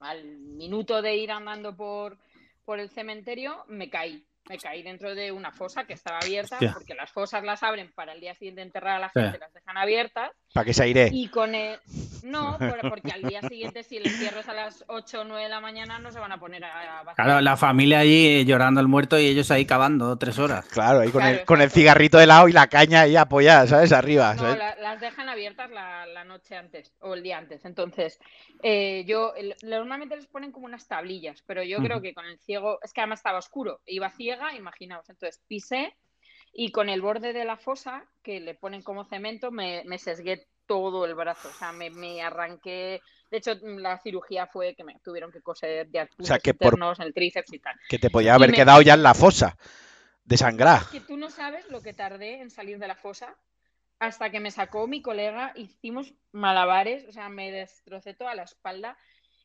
al minuto de ir andando por, por el cementerio, me caí me caí dentro de una fosa que estaba abierta, porque las fosas las abren para el día siguiente enterrar a la gente, las dejan abiertas. Para que se aire. Y con el... No, porque al día siguiente, si el entierro es a las 8 o 9 de la mañana, no se van a poner a. Claro, la familia allí llorando el muerto y ellos ahí cavando tres horas. Claro, ahí con, el, con el cigarrito de lado y la caña ahí apoyada, ¿sabes? Arriba. No, las dejan abiertas la, la, noche antes o el día antes. Entonces, eh, yo normalmente les ponen como unas tablillas, pero yo creo que con el ciego, es que además estaba oscuro, iba imaginaos. Entonces pisé y con el borde de la fosa, que le ponen como cemento, me, me sesgué todo el brazo. O sea, me, me, arranqué. De hecho, la cirugía fue que me tuvieron que coser de o sea, que por... el tríceps y tal. Que te podía haber quedado ya en la fosa, de sangrar. que tú no sabes lo que tardé en salir de la fosa hasta que me sacó mi colega, hicimos malabares, o sea, me destrocé toda la espalda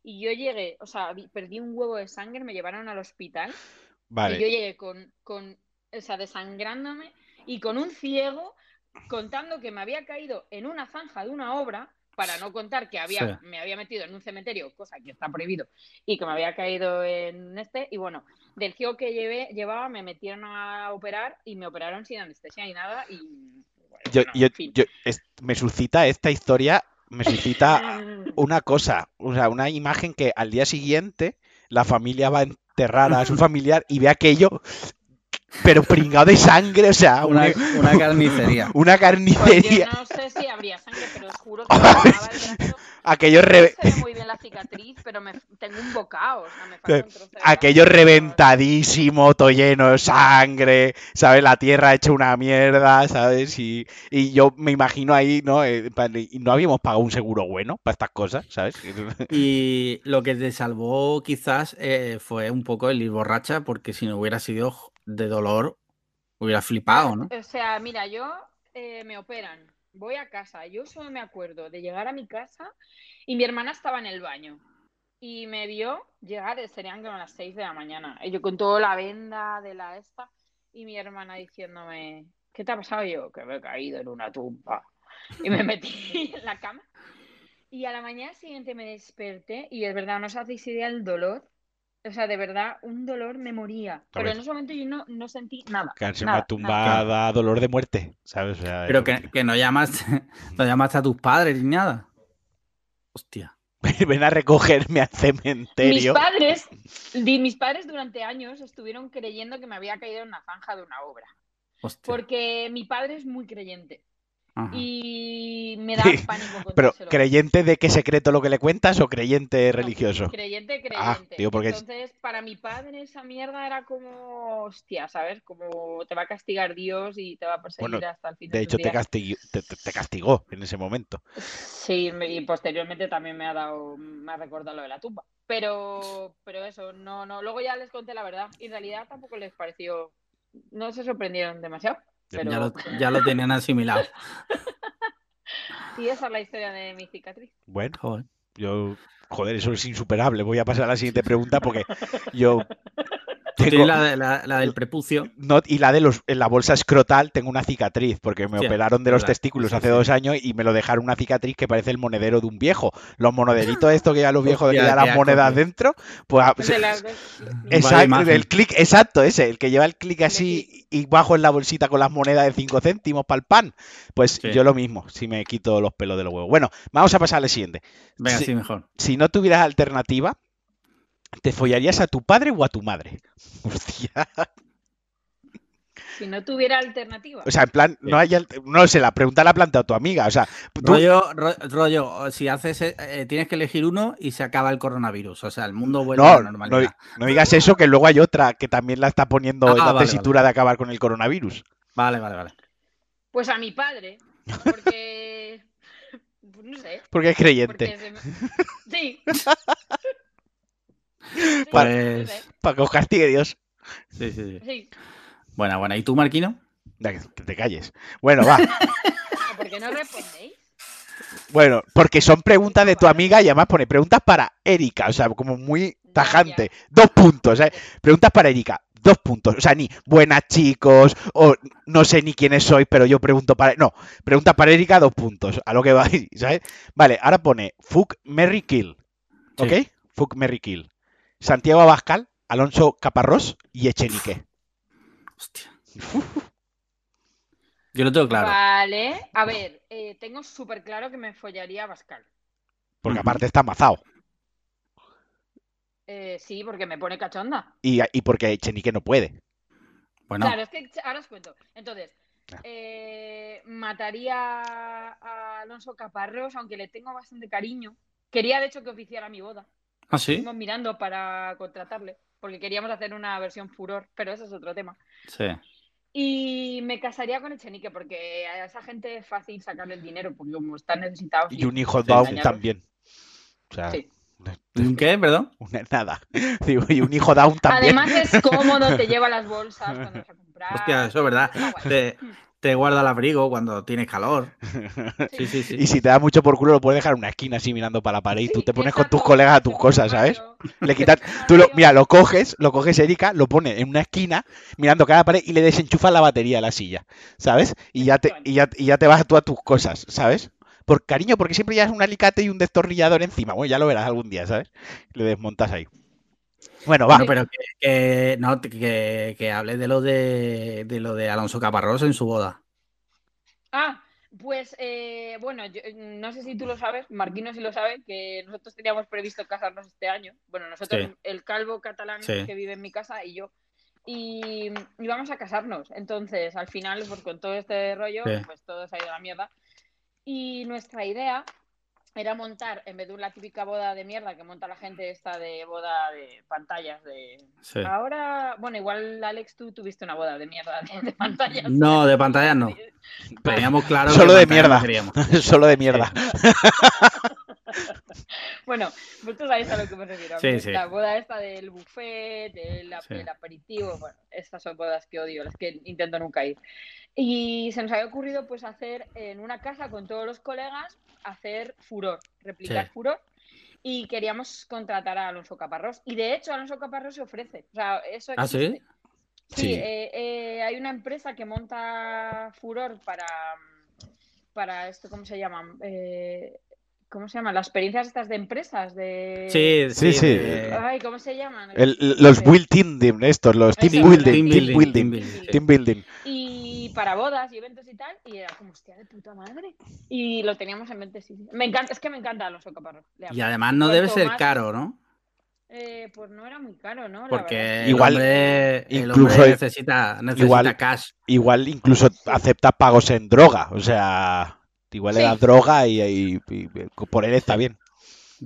y yo llegué, o sea, perdí un huevo de sangre, me llevaron al hospital y yo llegué con, con, o sea, desangrándome y con un ciego contando que me había caído en una zanja de una obra, para no contar que había, me había metido en un cementerio, cosa que está prohibido, y que me había caído en este, y bueno, del ciego que llevé, llevaba me metieron a operar y me operaron sin anestesia ni nada, y yo, yo, yo me suscita esta historia, me suscita una cosa, o sea, una imagen que al día siguiente la familia va a enterrar a su familiar y ve aquello pero pringado de sangre, o sea, una, una carnicería. Una carnicería. Pues yo no sé si habría sangre, pero os juro que Aquello re... no sé muy bien la cicatriz, pero me... tengo un bocado, o sea, me falta un trozo de Aquello reventadísimo, todo lleno de sangre, ¿sabes? La tierra hecha una mierda, ¿sabes? Y, y yo me imagino ahí, ¿no? Eh, y no habíamos pagado un seguro bueno para estas cosas, ¿sabes? Y lo que te salvó quizás eh, fue un poco el ir borracha, porque si no hubiera sido de dolor, hubiera flipado, ¿no? O sea, mira, yo eh, me operan, voy a casa, yo solo me acuerdo de llegar a mi casa y mi hermana estaba en el baño y me vio llegar, serían como las 6 de la mañana, y yo con toda la venda de la esta y mi hermana diciéndome, ¿qué te ha pasado? yo, que me he caído en una tumba y me metí en la cama. Y a la mañana siguiente me desperté y es verdad, no os hacéis idea el dolor o sea, de verdad, un dolor me moría. Pero en ese momento yo no, no sentí nada. Quedarse en una tumba dolor de muerte, ¿sabes? Pero que, que, no llamaste, no llamaste a tus padres ni nada. Hostia. Ven a recogerme al cementerio. Mis padres, mis padres durante años estuvieron creyendo que me había caído en una zanja de una obra. Hostia. Porque mi padre es muy creyente. Y me da pánico Pero, ¿creyente de qué secreto lo que le cuentas o creyente religioso? Creyente, ah, creyente. porque Entonces, para mi padre esa mierda era como, hostia, ¿sabes? Como te va a castigar Dios y te va a perseguir hasta el final. De hecho, te, castigó, te, castigó en ese momento. Sí, y posteriormente también me ha dado, me ha recordado lo de la tumba. Pero, pero eso, no, no. Luego ya les conté la verdad. Y en realidad tampoco les pareció, no se sorprendieron demasiado. Pero... Ya, lo, ya lo tenían asimilado. Y esa es la historia de mi cicatriz. Bueno, Joder. yo, joder, eso es insuperable. Voy a pasar a la siguiente pregunta porque yo tengo, la, de- la- la del prepucio. no, y la de los, en la bolsa escrotal tengo una cicatriz porque me Sí, operaron de los verdad. testículos Sí, hace sí. dos años y me lo dejaron una cicatriz que parece el monedero de un viejo. Los monederitos estos que ya los viejos de que ya qué las monedas dentro, pues De Exacto, el clic, exacto, ese, el que lleva el clic así y bajo en la bolsita con las monedas de 5 céntimos para el pan. Pues Sí. yo lo mismo, si me quito los pelos de los huevos. Bueno, vamos a pasar al siguiente. Venga, sí, mejor. Si no tuvieras alternativa, ¿te follarías a tu padre o a tu madre? Hostia. Si no tuviera alternativa. O sea, en plan, no hay, no sé, la pregunta la ha planteado tu amiga. O sea, tú- Rollo, ro- rollo, si haces, eh, eh, tienes que elegir uno y se acaba el coronavirus. O sea, el mundo vuelve a no, la no, normalidad. no digas eso, que luego hay otra que también la está poniendo Ah, en la vale, tesitura de acabar con el coronavirus. Vale, vale, vale. Pues a mi padre. Porque. pues no sé. Porque es creyente. Porque se me- Sí. Sí, Pues- Para que os castigue Dios. Sí, sí, sí. sí. Buena, buena. ¿Y tú, Marquino? Da, Que te calles. Bueno, va. ¿O ¿Por qué no respondéis? Bueno, porque son preguntas de tu amiga y además pone preguntas para Erika, o sea, como muy tajante. Dos puntos, ¿eh? Preguntas para Erika, dos puntos. O sea, ni buenas chicos, o no sé ni quiénes sois, pero yo pregunto para. No, preguntas para Erika, dos puntos. A lo que va, ¿sabes? Vale, ahora pone Fuck Merry Kill. Sí. ¿Ok? Fuck Merry Kill. Santiago Abascal, Alonso Caparrós y Echenique. Hostia. Yo lo tengo claro. Vale. A ver, eh, tengo súper claro que me follaría a Pascal. Porque aparte está amazado. Eh, sí, porque me pone cachonda. Y, y porque Echenique no puede. Bueno, Claro, es que ahora os cuento. Entonces, Ah. eh, mataría a Alonso Caparrós, aunque le tengo bastante cariño. Quería, de hecho, que oficiara mi boda. ¿Ah, sí? Estuvimos mirando para contratarle, porque queríamos hacer una versión furor, pero eso es otro tema. Sí. Y me casaría con Echenique, porque a esa gente es fácil sacarle el dinero, porque como están necesitados. Y un hijo down también. O sea, Sí. ¿Un qué? Perdón. una- nada. Digo, y un hijo down también. Además es cómodo, te lleva las bolsas cuando vas a comprar. Hostia, eso es verdad. Te, te guarda el abrigo cuando tienes calor. Sí, sí, sí. Y si te da mucho por culo, lo puedes dejar en una esquina así mirando para la pared y tú te pones con tus colegas a tus cosas, ¿sabes? Le quitas, tú lo, mira, lo coges, lo coges Erika, lo pones en una esquina mirando cada pared y le desenchufas la batería a la silla, ¿sabes? Y ya te, y ya, y ya te vas tú a tus cosas, ¿sabes? Por cariño, porque siempre llevas un alicate y un destornillador encima. Bueno, ya lo verás algún día, ¿sabes? Le desmontas ahí. Bueno, va. Bueno, pero que, que- no, que, que hable de lo de, de lo de Alonso Caparrós en su boda. Ah, pues eh, bueno, yo, no sé si tú lo sabes, Marquino sí lo sabe, que nosotros teníamos previsto casarnos este año. Bueno, nosotros, Sí. el calvo catalán Sí. que vive en mi casa y yo. Y íbamos a casarnos. Entonces, al final, pues con todo este rollo, Sí. pues todo se ha ido a la mierda. Y nuestra idea era montar, en vez de una típica boda de mierda que monta la gente esta de boda de pantallas, de... Sí. Ahora, bueno, igual Alex, tú tuviste una boda de mierda de, de pantallas. No, de pantallas no. Teníamos claro que Solo de no mierda. queríamos. Solo de mierda. Bueno, vosotros sabéis a lo que me refiero. Sí, sí. La boda esta del buffet, el, Sí. el aperitivo, bueno, estas son bodas que odio, las que intento nunca ir. Y se nos había ocurrido pues hacer en una casa con todos los colegas, hacer furor, replicar Sí. furor. Y queríamos contratar a Alonso Caparrós. Y de hecho, Alonso Caparrós se ofrece. O sea, eso ¿Ah, sí? Sí, Sí. eh, eh, hay una empresa que monta Furor para, para esto, ¿cómo se llaman? Eh, ¿Cómo se llaman? Las experiencias estas de empresas, de... Sí, Sí, sí. de- Ay, ¿cómo se llaman? El- los build team, estos, los team building, team building, building, team building, team building. Y para bodas y eventos y tal, y era como, hostia, de puta madre. Y lo teníamos en mente, sí. sí. Me encanta, es que me encanta le amo. Y además no Cuanto debe ser más- caro, ¿no? Eh, pues no era muy caro, ¿no? La verdad. Porque Igual, el hombre, el incluso- necesita, necesita igual- cash. Igual incluso acepta pagos en droga, o sea, igual Sí. das droga y, y- y- por él está bien.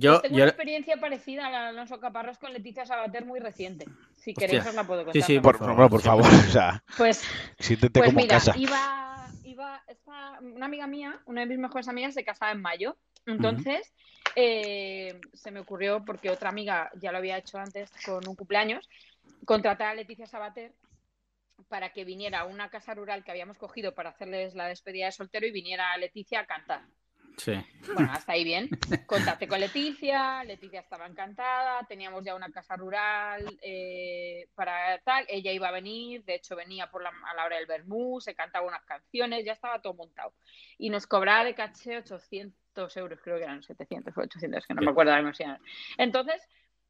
Yo, Pues tengo yo, una experiencia parecida a la de Alonso Caparrós con Leticia Sabater muy reciente. Si Hostia. queréis os la puedo contar. Sí, sí. Por, favor, por favor, o sea, Pues siéntete Pues como en mira, casa. iba, iba esta- una amiga mía, una de mis mejores amigas, se casaba en mayo. Entonces, eh, se me ocurrió, porque otra amiga ya lo había hecho antes con un cumpleaños, contratar a Leticia Sabater para que viniera a una casa rural que habíamos cogido para hacerles la despedida de soltero y viniera Leticia a cantar. Sí. Bueno, hasta ahí bien. Contacté con Leticia, Leticia estaba encantada, teníamos ya una casa rural eh, para tal, ella iba a venir, de hecho venía por la, a la hora del vermú, se cantaba unas canciones, ya estaba todo montado. Y nos cobraba de caché 800 euros, creo que eran 700 o 800, que no me acuerdo demasiado. Entonces,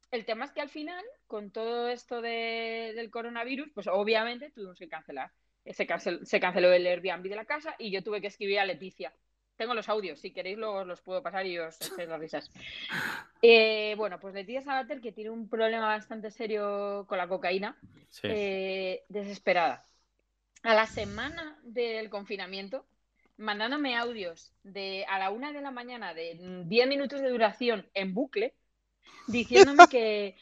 el tema es que al final, con todo esto de, del coronavirus, pues obviamente tuvimos que cancelar. Se, cancel, se canceló el Airbnb de la casa y yo tuve que escribir a Leticia tengo los audios, si queréis luego os los puedo pasar y os echéis las risas. Eh, bueno, pues Leticia Sabater, que tiene un problema bastante serio con la cocaína, sí. eh, desesperada. A la semana del confinamiento, mandándome audios de a la una de la mañana de 10 minutos de duración en bucle, diciéndome que,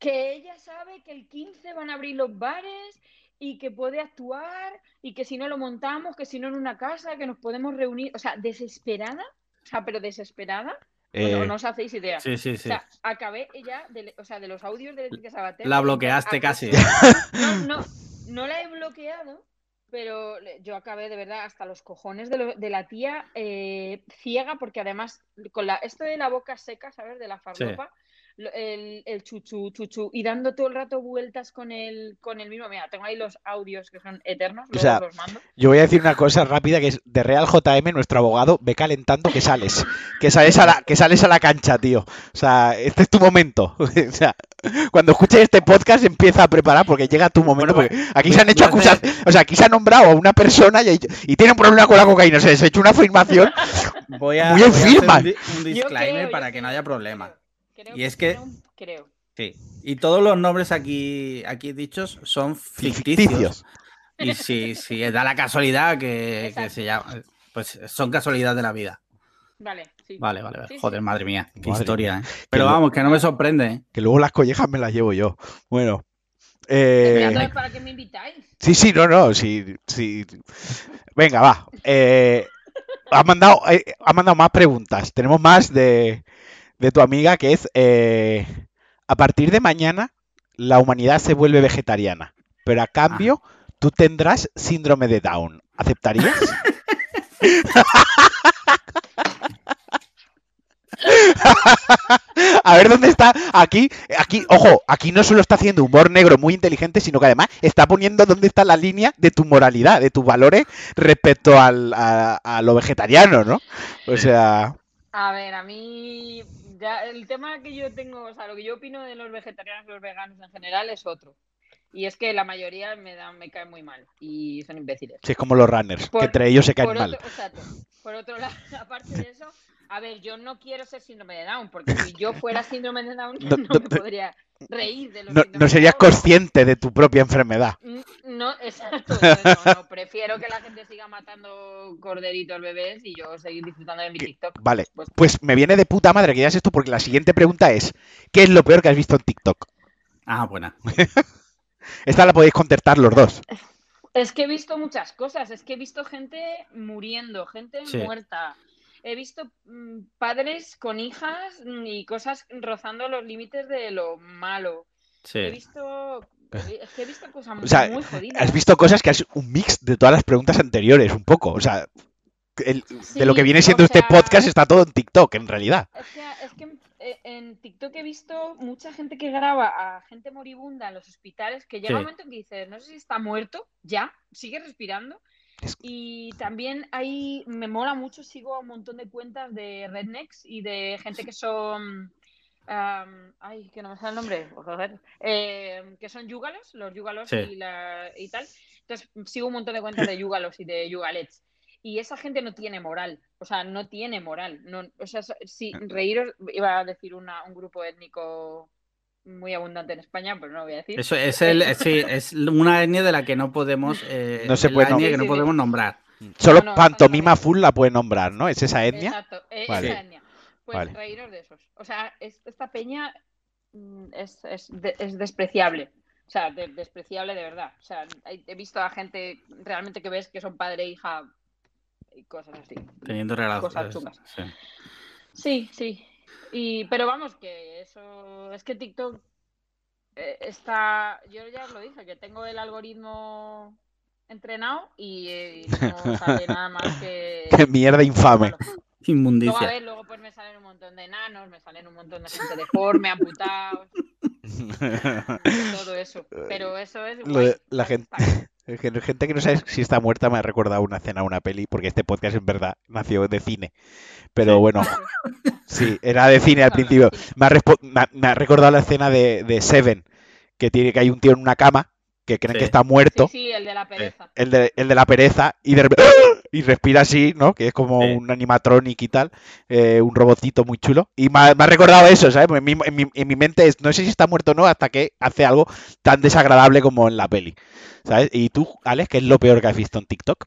que ella sabe que el 15 van a abrir los bares y que puede actuar y que si no lo montamos, que si no en una casa, que nos podemos reunir. O sea, desesperada, o sea, pero desesperada. Eh, No, no os hacéis idea. Sí, sí, sí. O sea, acabé ya, de, o sea, de los audios de Leticia Sabater. La bloqueaste casi. No, no, no la he bloqueado, pero yo acabé de verdad hasta los cojones de, lo- de la tía eh, ciega, porque además, con la, esto de la boca seca, ¿sabes? De la farlopa, lo- el, el chuchu, chuchu, y dando todo el rato vueltas con el, con el mismo. Mira, tengo ahí los audios que son eternos, luego sea, los mando. Yo voy a decir una cosa rápida que es de Real JM, nuestro abogado, ve calentando que sales. Que sales a la, que sales a la cancha, tío. O sea, este es tu momento. O sea, cuando escuches este podcast empieza a preparar porque llega tu momento. Bueno, Porque aquí se han hecho acusaciones. O sea, aquí se ha nombrado a una persona y, y tiene un problema con la cocaína. Se les ha hecho una afirmación. Voy a, Muy voy a hacer enferma. un, di- un Yo disclaimer creo, yo para que no haya problema. Creo, Y es que- creo, creo. Sí. Y todos los nombres aquí, aquí dichos son ficticios. Ficticios. Y si, si da la casualidad que, que se llama. Pues son casualidad de la vida. Vale, sí. Vale, vale, vale. Sí, sí. Joder, madre mía. Qué Madre historia, ¿eh? Pero vamos, que no me sorprende, ¿eh? Que luego las collejas me las llevo yo. Bueno. eh, ¿para qué me invitáis? Sí, sí, no, no, sí, sí. Venga, va. Eh, ha, mandado, eh, ha mandado más preguntas. Tenemos más de, de tu amiga que es, eh, a partir de mañana la humanidad se vuelve vegetariana, pero a cambio tú tendrás síndrome de Down. ¿Aceptarías? A ver dónde está. Aquí, aquí, ojo, aquí no solo está haciendo humor negro muy inteligente, sino que además está poniendo dónde está la línea de tu moralidad, de tus valores respecto al, a, a lo vegetariano, ¿no? O sea, A ver, a mí ya el tema que yo tengo, o sea, lo que yo opino de los vegetarianos y los veganos en general es otro. Y es que la mayoría me dan, me caen muy mal y son imbéciles. si es como los runners, Por- que entre ellos se caen Por mal. exacto. Por otro lado, aparte de eso, a ver, yo no quiero ser síndrome de Down, porque si yo fuera síndrome de Down, No, me podría reír de los No, no de serías Down. consciente de tu propia enfermedad. Mm, No, exacto. No, no, prefiero que la gente siga matando corderitos bebés y yo seguir disfrutando de mi TikTok. Vale, Pues- pues me viene de puta madre que digas esto porque la siguiente pregunta es, ¿qué es lo peor que has visto en TikTok? Ah, buena. Esta la podéis contestar los dos. Es que he visto muchas cosas, es que he visto gente muriendo, gente Sí. muerta. He visto mm, padres con hijas mm, y cosas rozando los límites de lo malo. He Sí. visto, es que he visto cosas muy, O sea, muy jodidas. Has visto cosas que es un mix de todas las preguntas anteriores, un poco. O sea, el- de lo que viene siendo este sea- podcast está todo en TikTok, en realidad. Es que, es que eh, en TikTok he visto mucha gente que graba a gente moribunda en los hospitales que llega Sí. un momento en que dices, no sé si está muerto, ya, sigue respirando. Y también ahí me mola mucho, sigo a un montón de cuentas de rednecks y de gente que son... am, ay, que no me sale el nombre, joder, eh, que son yugalos, los yugalos Sí. y, la, y tal. Entonces sigo un montón de cuentas de yugalos y de yugalets. Y esa gente no tiene moral, o sea, no tiene moral. No, o sea, si reíros, iba a decir una, un grupo étnico muy abundante en España, pero no lo voy a decir. Eso es el, sí, es una etnia de la que no podemos. eh, No se es puede que no podemos nombrar. Solo no, Pantomima. Full la puede nombrar, ¿no? ¿Es esa etnia? Exacto, eh, Vale. esa etnia. Pues Vale. reíros de esos. O sea, es- esta peña mm, es, es, de- es despreciable. O sea, de- despreciable de verdad. O sea, he visto a gente realmente que ves que son padre e hija y cosas así. Teniendo relaciones. Cosas chungas. sí. Sí, sí. Y, pero vamos, que eso. Es que TikTok eh, está, yo ya os lo dije, que tengo el algoritmo entrenado y, eh, y no sale nada más que... Qué mierda infame. Luego, a Inmundicia. ver, luego pues me salen un montón de enanos, me salen un montón de gente deforme, amputados, todo eso. Pero eso es Lo guay, de- la gente- Gente que no sabe si está muerta me ha recordado una escena, una peli, porque este podcast en verdad nació de cine. Pero Sí. bueno, sí, era de cine al principio. Me ha, respo- me ha- me ha recordado la escena de, de Seven, que tiene que hay un tío en una cama que creen Sí. que está muerto, Sí, sí, el de la pereza. el, de, el de la pereza, y, de repente- ¡Ah! y respira así, ¿no? Que es como Sí. un animatronic y tal, eh, un robotito muy chulo. Y me ha, me ha recordado eso, ¿sabes? En mi, en mi- en mi mente es, no sé si está muerto o no, hasta que hace algo tan desagradable como en la peli. ¿Sabes? Y tú, Alex, ¿qué es lo peor que has visto en TikTok?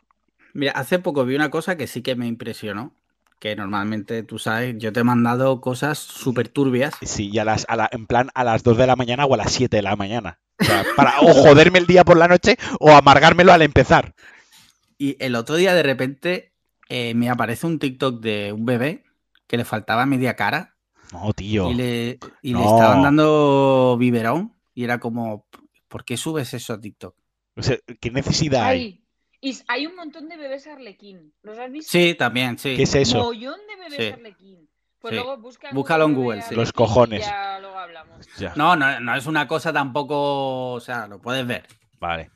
Mira, hace poco vi una cosa que sí que me impresionó. Que normalmente, tú sabes, yo te he mandado cosas súper turbias. Sí, y a las, a la- en plan a las 2 de la mañana o a las 7 de la mañana. O sea, para o joderme el día por la noche o amargármelo al empezar. Y el otro día, de repente, eh, me aparece un TikTok de un bebé que le faltaba media cara No, tío. y le, y le estaban dando biberón. Y era como, ¿por qué subes eso a TikTok? O sea, ¿qué necesidad hay? Y hay un montón de bebés arlequín. ¿Los has visto? Sí, también, sí. ¿Qué es eso? Mogollón de bebés Sí. arlequín. Pues Sí. luego busca Búscalo en Google, sí. Los y cojones. Ya luego hablamos. Ya, No, no, no es una cosa tampoco, o sea, lo puedes ver. vale.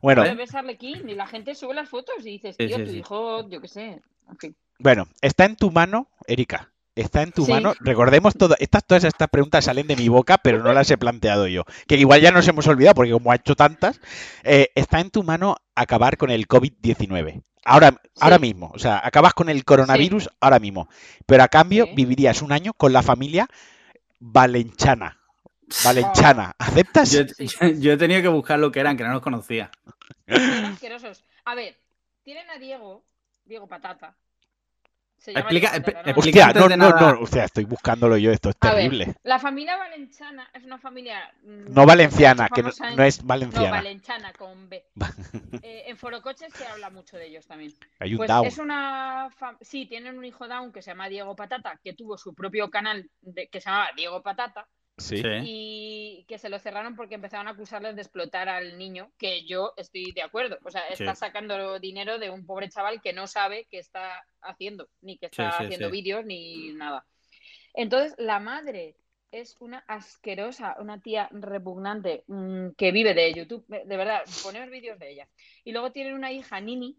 Bueno, Bebés arlequín y la gente sube las fotos y dices, Sí, tío, sí, tu sí. hijo, yo qué sé. En fin. bueno, está en tu mano, Erika. Está en tu Sí. mano. Recordemos todo, estas, todas estas preguntas salen de mi boca, pero no las he planteado yo. Que igual ya nos hemos olvidado, porque como ha hecho tantas, eh, está en tu mano acabar con el COVID-19. Ahora, ahora mismo. O sea, acabas con el coronavirus ahora mismo. Pero a cambio Sí. vivirías un año con la familia Valenchana. Valenchana. ¿Aceptas? Yo, Sí. yo- yo he tenido que buscar lo que eran, que no los conocía. Asquerosos. A ver, tienen a Diego, Diego Patata. Explica- ¿no? explica- Hostia, antes no, no, nada- no. O sea, estoy buscándolo yo. Esto es ver, terrible. La familia Valenciana es una familia. mm, No valenciana, que no, en- no es No, valenciana. Valenciana con B. Eh, en Forocoches se habla mucho de ellos también. Hay un Pues down. es una. fam- Sí, tienen un hijo down que se llama Diego Patata, que tuvo su propio canal de- que se llamaba Diego Patata Sí. Y que se lo cerraron porque empezaron a acusarles de explotar al niño, que yo estoy de acuerdo. O sea, está Sí. sacando dinero de un pobre chaval que no sabe qué está haciendo, ni que está Sí, sí, haciendo sí. vídeos, ni nada. Entonces, la madre es una asquerosa, una tía repugnante mm, que vive de YouTube. De verdad, poner vídeos de ella. Y luego tienen una hija, Nini,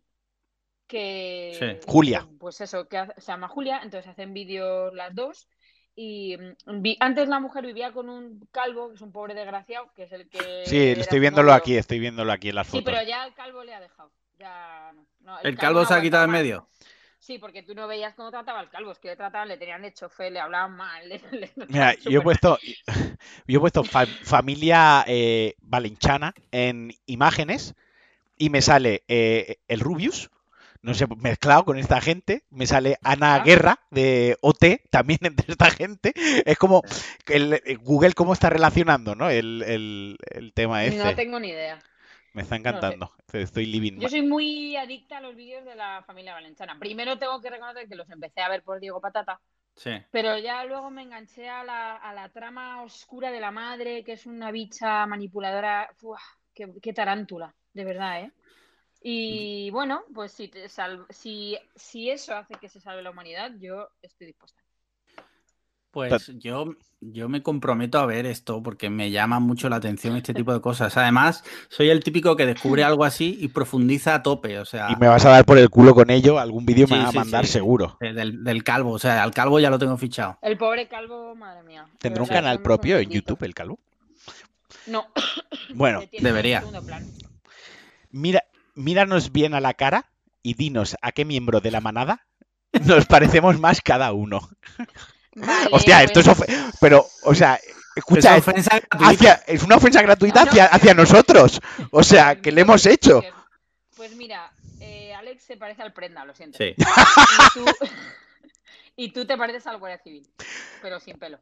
que... Sí. Julia. Pues eso, que se llama Julia, entonces hacen vídeos las dos. Y mm, vi- antes la mujer vivía con un calvo, que es un pobre desgraciado, que es el que... Sí, estoy viéndolo aquí, estoy viéndolo aquí en las Sí, fotos. pero ya el calvo le ha dejado. Ya no. No, ¿El calvo se ha quitado en medio? Sí, porque tú no veías cómo trataba al calvo, es que le trataban, le tenían de chofer, le hablaban mal. le- le Mira, yo he puesto, yo he puesto fa- familia eh, valenchana en imágenes y me sale eh, el Rubius, no sé, mezclado con esta gente, me sale Ana. Guerra de OT, también entre esta gente. Es como el, el Google cómo está relacionando, ¿no? El, el- el tema este. No tengo ni idea. Me está encantando. Estoy living. Yo soy muy adicta a los vídeos de la familia valenciana. Primero tengo que reconocer que los empecé a ver por Diego Patata, Sí. pero ya luego me enganché a la, a la trama oscura de la madre, que es una bicha manipuladora. Uf, qué, qué tarántula, de verdad, ¿eh? Y bueno, pues si, te sal- si, si eso hace que se salve la humanidad, yo estoy dispuesta. Pues yo, yo me comprometo a ver esto porque me llama mucho la atención este tipo de cosas. Además, soy el típico que descubre algo así y profundiza a tope. O sea, Y me vas a dar por el culo con ello, algún vídeo me Sí, va a mandar sí. seguro. eh, del, del calvo. O sea, al calvo ya lo tengo fichado. El pobre calvo, madre mía. ¿Tendrá un canal propio en. YouTube, el calvo? No. Bueno, debería. Mira, míranos bien a la cara y dinos a qué miembro de la manada nos parecemos más cada uno. Vale, Hostia, esto es pues- pero, o sea, escucha, Es es, ofensa gratuita. hacia, es una ofensa gratuita hacia, hacia nosotros. O sea, ¿qué le hemos hecho? Pues mira, eh, Alex se parece al Prenda, lo siento. Sí. Y tú, y tú te pareces al Guardia Civil, pero sin pelo.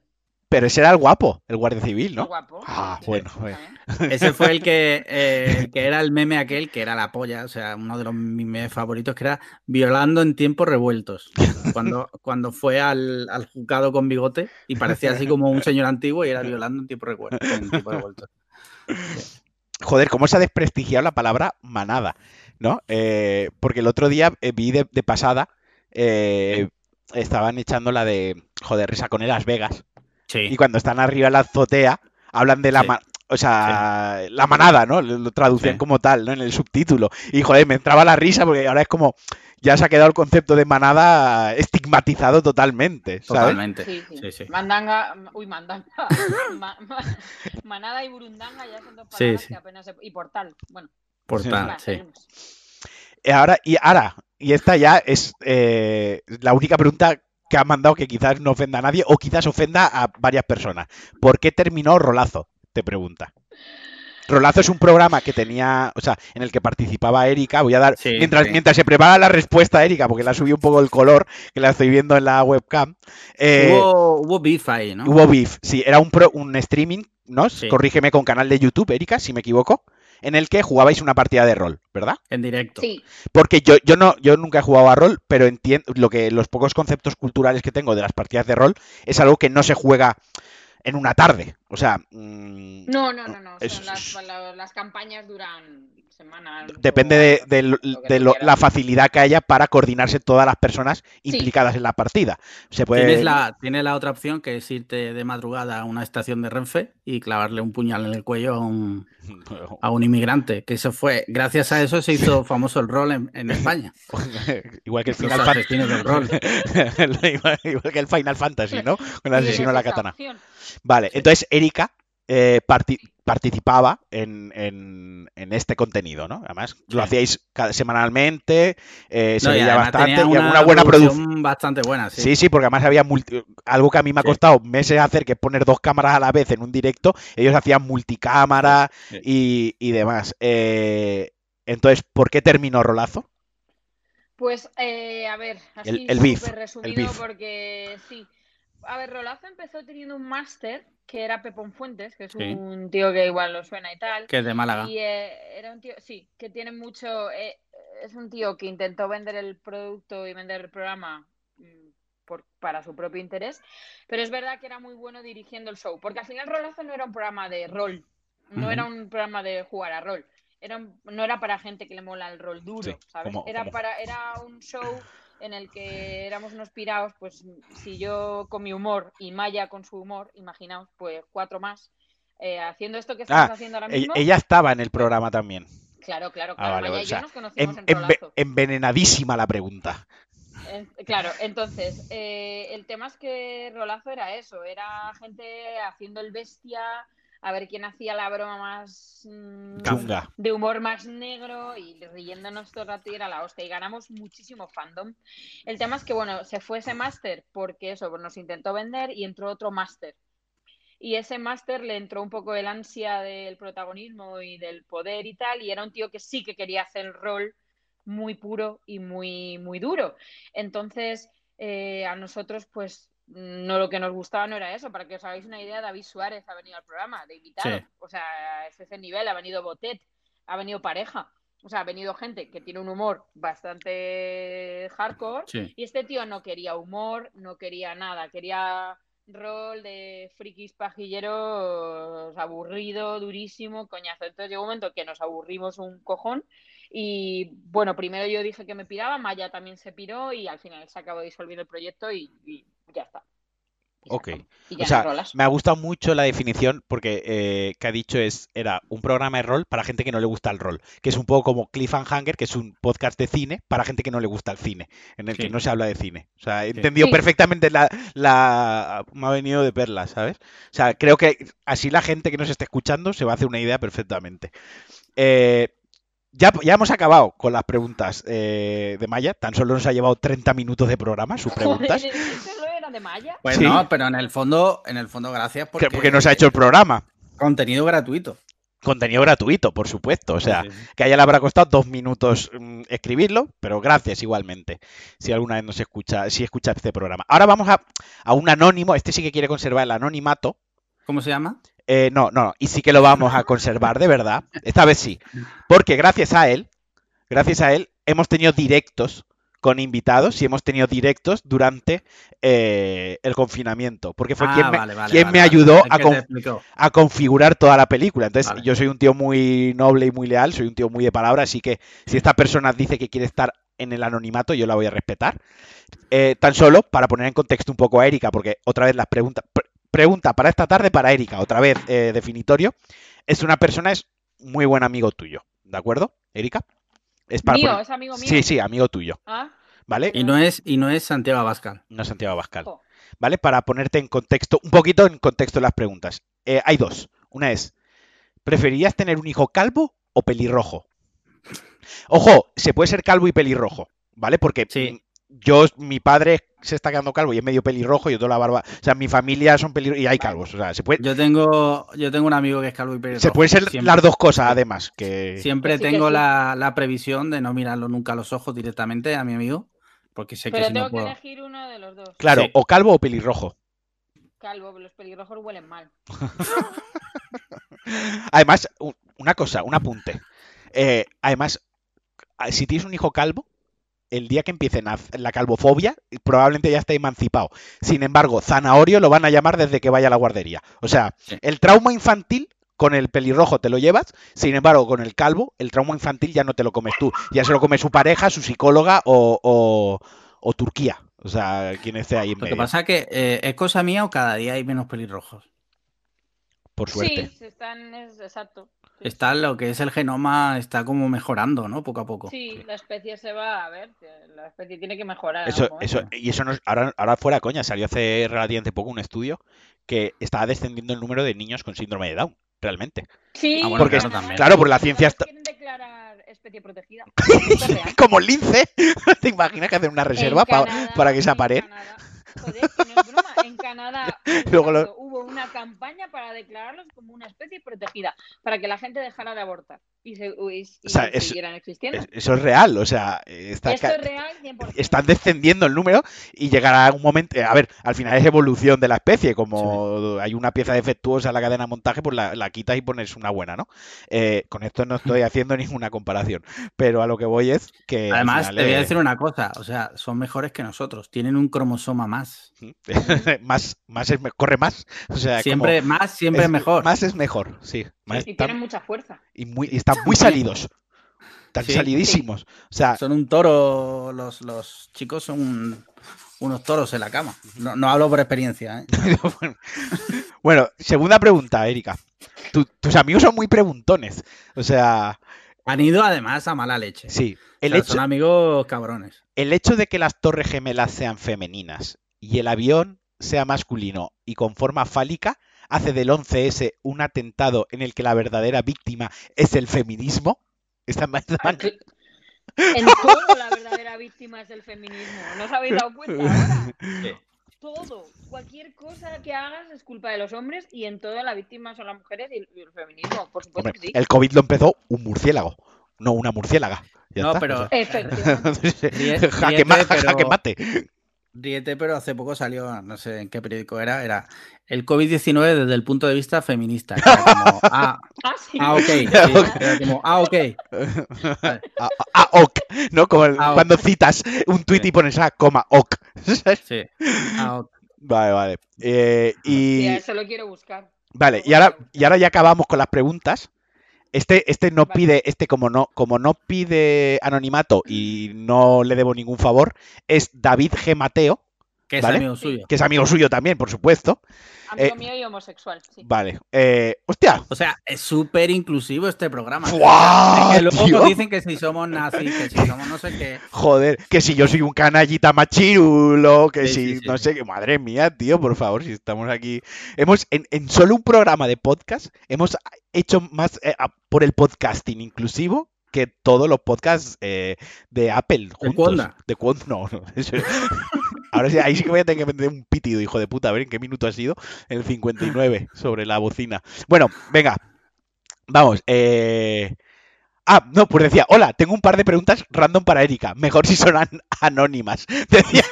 Pero ese era el guapo, el guardia civil, ¿no? guapo. Ah, Sí, bueno, sí, bueno. también. Ese fue el que, eh, el que era el meme aquel, que era la polla, o sea, uno de los memes favoritos, que era violando en tiempos revueltos. Cuando, cuando fue al, al juzgado con bigote y parecía así como un señor antiguo y era violando en tiempos tiempos revueltos. Joder, cómo se ha desprestigiado la palabra manada, ¿no? Eh, porque el otro día eh, vi de, de pasada, eh, estaban echando la de, joder, risa con Las Vegas. Sí. Y cuando están arriba en la azotea, hablan de la Sí. ma- o sea, la manada, ¿no? Lo, traducían Sí. como tal, ¿no? En el subtítulo. Y joder, me entraba la risa porque ahora es como ya se ha quedado el concepto de manada estigmatizado totalmente, ¿sabes? Totalmente. Sí, sí. Sí, sí. Mandanga, uy, mandanga. Ma- ma- manada y burundanga ya son dos palabras sí. que apenas se... Y portal, bueno. Portal, sí. Y ahora, y ahora, y esta ya es eh, la única pregunta que ha mandado que quizás no ofenda a nadie o quizás ofenda a varias personas. ¿Por qué terminó Rolazo? Te pregunta. Rolazo es un programa que tenía, o sea, en el que participaba Erika. Voy a dar, Sí, mientras, sí. mientras se prepara la respuesta Erika, porque le ha subido un poco el color, que la estoy viendo en la webcam. eh, hubo, hubo beef ahí, ¿no? Hubo beef, sí, era un, pro- un streaming, ¿no? Sí. Corrígeme con canal de YouTube, Erika, si me equivoco, en el que jugabais una partida de rol, ¿verdad? En directo. Sí, Porque yo, yo no, yo nunca he jugado a rol, pero entiendo lo que los pocos conceptos culturales que tengo de las partidas de rol es algo que no se juega en una tarde. O sea, mm, no, no, no, no. Es- Son las, la- las campañas duran semanas. depende o de, lo- de la facilidad que haya para coordinarse todas las personas implicadas en la partida. Se puede. Tienes la, tienes la otra opción que es irte de madrugada a una estación de Renfe y clavarle un puñal en el cuello a un, a un inmigrante. Que eso fue, gracias a eso se hizo famoso el rol en, en España. igual que el Final Fantasy. igual, igual que el Final Fantasy, ¿no? Con el asesino de la katana. opción. Vale, Sí. entonces Erika eh, parti- participaba en, en- en este contenido, ¿no? Además, lo Sí. hacíais cada- semanalmente, eh, se No, veía bastante tenía y alguna buena producción. bastante buena, sí. Sí, sí, porque además había multi- algo que a mí me ha Sí. costado meses hacer, que es poner dos cámaras a la vez en un directo. Ellos hacían multicámara Sí. y, y demás. Eh, entonces, ¿por qué terminó Rolazo? Pues, eh, a ver, así El- el beef, súper el resumido beef. porque sí. A ver, Rolazo empezó teniendo un máster que era Pepón Fuentes, que es Sí. un tío que igual lo suena y tal. Que es de Málaga. Y eh, era un tío, sí, que tiene mucho. eh, es un tío que intentó vender el producto y vender el programa mm, por, para su propio interés, pero es verdad que era muy bueno dirigiendo el show, porque al final Rolazo no era un programa de rol, no era un programa de jugar a rol. Era un- no era para gente que le mola el rol duro, Sí, ¿sabes? como- era como- para era un show en el que éramos unos pirados, pues si yo con mi humor y Maya con su humor, imaginaos, pues cuatro más, eh, haciendo esto que estamos Ah, haciendo ahora Ella, mismo. ella estaba en el programa también. Claro, claro, Ah, claro. vale, Maya y yo nos conocimos En- en Rolazo. envenenadísima la pregunta. En- claro, entonces, eh, el tema es que Rolazo era eso, era gente haciendo el bestia, a ver quién hacía la broma más mm, de humor más negro y riéndonos todo el rato y era la hostia y ganamos muchísimo fandom. El tema es que, bueno, se fue ese máster porque eso, pues, nos intentó vender y entró otro máster. Y ese máster le entró un poco el ansia del protagonismo y del poder y tal, y era un tío que sí que quería hacer el rol muy puro y muy, muy duro. Entonces, eh, a nosotros, pues, no lo que nos gustaba no era eso. Para que os hagáis una idea, David Suárez ha venido al programa de invitado. Sí. O sea, es ese nivel, ha venido Botet, ha venido pareja. O sea, ha venido gente que tiene un humor bastante hardcore. Sí. Y este tío no quería humor, no quería nada, quería rol de frikis pajilleros aburrido, durísimo, coñazo. Entonces llegó un momento que nos aburrimos un cojón y bueno, primero yo dije que me piraba, Maya también se piró y al final se acabó disolviendo el proyecto y, y ya está. Y Ok. Y O ya no sea, rolas. me ha gustado mucho la definición porque eh, que ha dicho es era un programa de rol para gente que no le gusta el rol, que es un poco como Cliffhanger, que es un podcast de cine para gente que no le gusta el cine, en el que no se habla de cine. O sea, he entendido Sí. perfectamente la, la... me ha venido de perlas, ¿sabes? O sea, creo que así la gente que nos esté escuchando se va a hacer una idea perfectamente. Eh, ya, ya hemos acabado con las preguntas eh, de Maya. Tan solo nos ha llevado 30 minutos de programa sus preguntas. Pues Sí. no, pero en el fondo, en el fondo, gracias Porque, porque, nos ha hecho el programa. contenido gratuito. Contenido gratuito, por supuesto. O sea, Sí, sí. que a ella le habrá costado dos minutos mm, escribirlo, pero gracias igualmente. Si alguna vez nos escucha, si escucha este programa. Ahora vamos a, a un anónimo. Este sí que quiere conservar el anonimato. ¿Cómo se llama? Eh, no, no, y sí que lo vamos a conservar, de verdad. Esta vez sí. Porque gracias a él, gracias a él, hemos tenido directos con invitados y hemos tenido directos durante eh, el confinamiento. Porque fue Ah, quien me, vale, vale, quien vale, me vale. ayudó a, con- configurar toda la película. Entonces, yo soy un tío muy noble y muy leal, soy un tío muy de palabra, así que si esta persona dice que quiere estar en el anonimato, yo la voy a respetar. Eh, tan solo para poner en contexto un poco a Erika, porque otra vez las preguntas. Pre- pregunta para esta tarde para Erika, otra vez eh, definitorio. Es una persona, es muy buen amigo tuyo, ¿de acuerdo, Erika? Es para Mío, poner- es amigo mío. Sí, sí, amigo tuyo, Ah, ¿vale? Y no es, y no es Santiago Abascal. No Santiago Abascal. jo. ¿vale? Para ponerte en contexto, un poquito en contexto las preguntas. Eh, hay dos. Una es, ¿preferirías tener un hijo calvo o pelirrojo? Ojo, se puede ser calvo y pelirrojo, ¿vale? Porque Sí. Yo, mi padre se está quedando calvo y es medio pelirrojo y yo toda la barba. O sea, mi familia son pelirrojos y hay calvos. O sea, se puede, Yo tengo, yo tengo un amigo que es calvo y pelirrojo. se puede ser Siempre- las dos cosas, además. Que... Siempre Que que tengo sí. La, la previsión de no mirarlo nunca a los ojos directamente a mi amigo, porque sé que Pero si tengo no que elegir uno de los dos. Claro, Sí. o calvo o pelirrojo. Calvo, los pelirrojos huelen mal. Además, una cosa, un apunte. Eh, además, si tienes un hijo calvo, el día que empiece na- la calvofobia, probablemente ya esté emancipado. Sin embargo, zanahorio lo van a llamar desde que vaya a la guardería. O sea, Sí. el trauma infantil con el pelirrojo te lo llevas, sin embargo, con el calvo, el trauma infantil ya no te lo comes tú. Ya se lo come su pareja, su psicóloga o, o- o Turquía. O sea, quien esté ahí en Lo que pasa es que eh, es cosa mía o cada día hay menos pelirrojos. por suerte. Sí, están, es exacto. Está lo que es el genoma, está como mejorando, ¿no? Poco a poco. Sí, la especie se va a ver, la especie tiene que mejorar. Eso, eso, y eso no es- ahora, ahora fuera coña, salió hace relativamente poco un estudio que estaba descendiendo el número de niños con síndrome de Down, realmente. Sí, Ah, bueno, Porque- claro, también. claro, porque la ciencia está- quieren declarar especie protegida. Como el lince, ¿te imaginas que hacen una reserva En pa- Canadá- para que se en aparen? Joder, no es broma. En Canadá Luego lo- exacto, hubo una campaña para declararlos como una especie protegida, para que la gente dejara de abortar y, se, y- y O sea, es- siguieran existiendo. Es- Eso es real, o sea, está Esto ca- es real 100%. están descendiendo el número y llegará un momento, a ver, al final es evolución de la especie, como hay una pieza defectuosa en la cadena de montaje, pues la, la quitas y pones una buena, ¿no? Eh, con esto no estoy haciendo ninguna comparación, pero a lo que voy es que... Además, final, te voy a eh, decir una cosa, o sea, son mejores que nosotros, tienen un cromosoma más. más, más es, corre más. O sea, Siempre como- más, siempre es- mejor. Más es mejor, sí. Más Y están- tienen mucha fuerza. y, muy, y están muy salidos. Están Sí, salidísimos. O sea, Son un toro, los, los chicos son un- unos toros en la cama. No, no hablo por experiencia, ¿eh? bueno, segunda pregunta, Erika. Tu- tus amigos son muy preguntones. O sea, Han ido además a mala leche. sí. O El sea, hecho, Son amigos cabrones. el hecho de que las torres gemelas sean femeninas y el avión sea masculino y con forma fálica hace del 11S un atentado en el que la verdadera víctima es el feminismo. Esta me- Aquí- En todo la verdadera víctima es el feminismo. ¿No os habéis dado cuenta ahora? Todo. Cualquier cosa que hagas es culpa de los hombres y en todo la víctima son las mujeres y el feminismo. Por supuesto Hombre, que sí. el COVID lo empezó un murciélago, no una murciélaga. Ya No, está, pero- o sea. Efectivamente. Jaque, pero- jaque mate. Ríete, pero hace poco salió, no sé en qué periódico era, era el COVID-19 desde el punto de vista feminista. Era como, ah, Ah, sí. ah, ok. sí, era como, ah, ok. Ah, ah, ah, ok, ¿no? Como el- Ah, ok. cuando citas un tuit y pones a coma, ok. Sí. Ah, ok. Vale, vale. Eh, y eso lo quiero buscar. vale, y ahora, y ahora ya acabamos con las preguntas. Este, este no Vale. pide, este como no, como no pide anonimato y no le debo ningún favor, es David G. Mateo, Que es ¿Vale? amigo suyo. que es amigo suyo también, por supuesto. Amigo Eh, mío y homosexual, sí. Vale. Eh, hostia. O sea, es súper inclusivo este programa. ¡Guau, Es que luego tío! dicen que si somos nazis, que si somos no sé qué. Joder, que si yo soy un canallita machirulo, que Sí, si sí, sí, no sí. sé qué, madre mía, tío, por favor, si estamos aquí. Hemos, en, en solo un programa de podcast, hemos hecho más eh, por el podcasting inclusivo que todos los podcasts eh, de Apple juntos. Cuonda. De Cuonda, no, no. Ahora sí, ahí sí que voy a tener que meter un pitido, hijo de puta, a ver en qué minuto ha sido el 59 sobre la bocina. Bueno, venga. Vamos, eh... Ah, no, pues decía, hola, tengo un par de preguntas random para Erika. Mejor si son an- anónimas. Decía,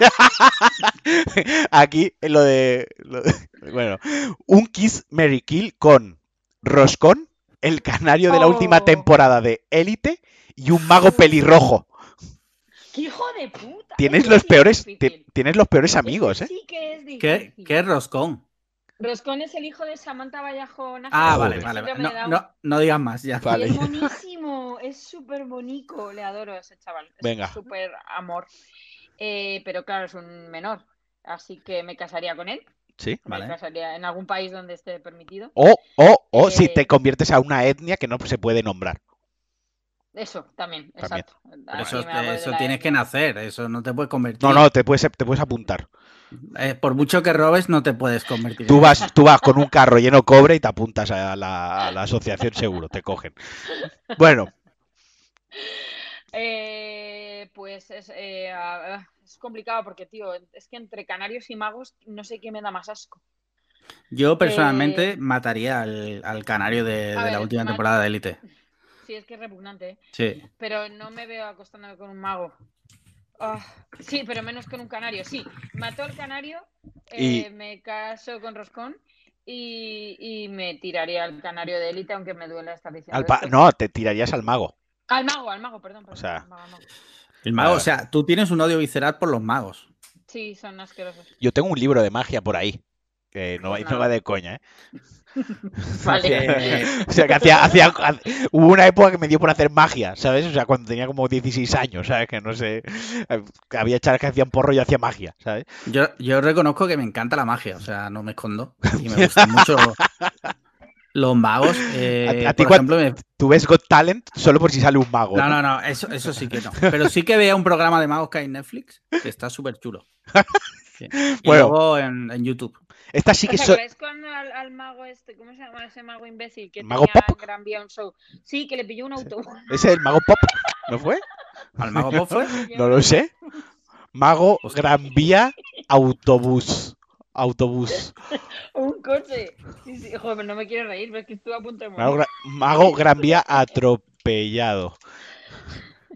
aquí lo de, lo de- Bueno, un Kiss Mary Kill con Roscón, el canario de la última Oh. temporada de Élite y un mago pelirrojo. ¡Qué hijo de puta! Tienes los peores, tienes los peores amigos, ¿eh? Sí que es ¿Qué, difícil. qué roscón? Roscón es el hijo de Samantha Vallejo Nájera, Ah, vale, vale. vale. No, Down. no, no digas más, ya. Vale. es buenísimo, es súper bonito, le adoro a ese chaval. Es Venga. súper amor. Eh, pero claro, es un menor, así que me casaría con él. Sí. Me Vale. casaría en algún país donde esté permitido. O, o, o si Eh, te conviertes a una etnia que no se puede nombrar. Eso, también, También. exacto. Pero eso eso tienes que etnia. nacer, eso no te puedes convertir. No, no, te puedes, te puedes apuntar. Eh, por mucho que robes, no te puedes convertir. Tú vas, tú vas con un carro lleno de cobre y te apuntas a la, a la asociación seguro, te cogen. Bueno, Eh, pues es, eh, es complicado porque, tío, es que entre canarios y magos no sé qué me da más asco. Yo personalmente Eh, mataría al, al canario de, la última ma- temporada de Elite. Sí, es que es repugnante, ¿eh? Sí. pero no me veo acostándome con un mago. Ah, sí, pero menos con un canario. Sí, mató al canario, eh, Y- me caso con Roscón y, y me tiraría al canario de élite, aunque me duele estar diciendo al pa- esto. no, te tirarías al mago. Al mago, al mago, perdón. perdón, sea, al mago, al mago. El mago, o sea, tú tienes un odio visceral por los magos. Sí, son asquerosos. Yo tengo un libro de magia por ahí. Que no, Pues no nada. va de coña, ¿eh? Vale. Eh, O sea, que hacía, hacía, ha- hubo una época que me dio por hacer magia, ¿sabes? O sea, cuando tenía como 16 años, ¿sabes? Que no sé, eh, que había chavales que hacían porro y yo hacía magia, ¿sabes? yo, yo reconozco que me encanta la magia, o sea, no me escondo. Y me gustan mucho los magos. eh, A- a ti por ejemplo, me- Tú ves Got Talent solo por si sale un mago. No, ¿no? no, no, eso, eso sí que no. Pero sí que veía un programa de magos que hay en Netflix que está súper chulo. Sí. Y Bueno. luego en, en YouTube. Esta sí que ¿Os so- acordáis cuando al, al mago este, ¿cómo se llama ese mago imbécil que ¿Mago tenía Pop? Gran Vía un show? Sí, que le pilló un autobús. ¿Ese es el mago pop? ¿No fue? ¿Al mago Pop fue? No lo sé. Mago Gran Vía Autobús. Autobús. Un coche. Sí, sí, joder, no me quiero reír, pero es que estuve a punto de morir. Mago, Gra- Mago Gran Vía atropellado.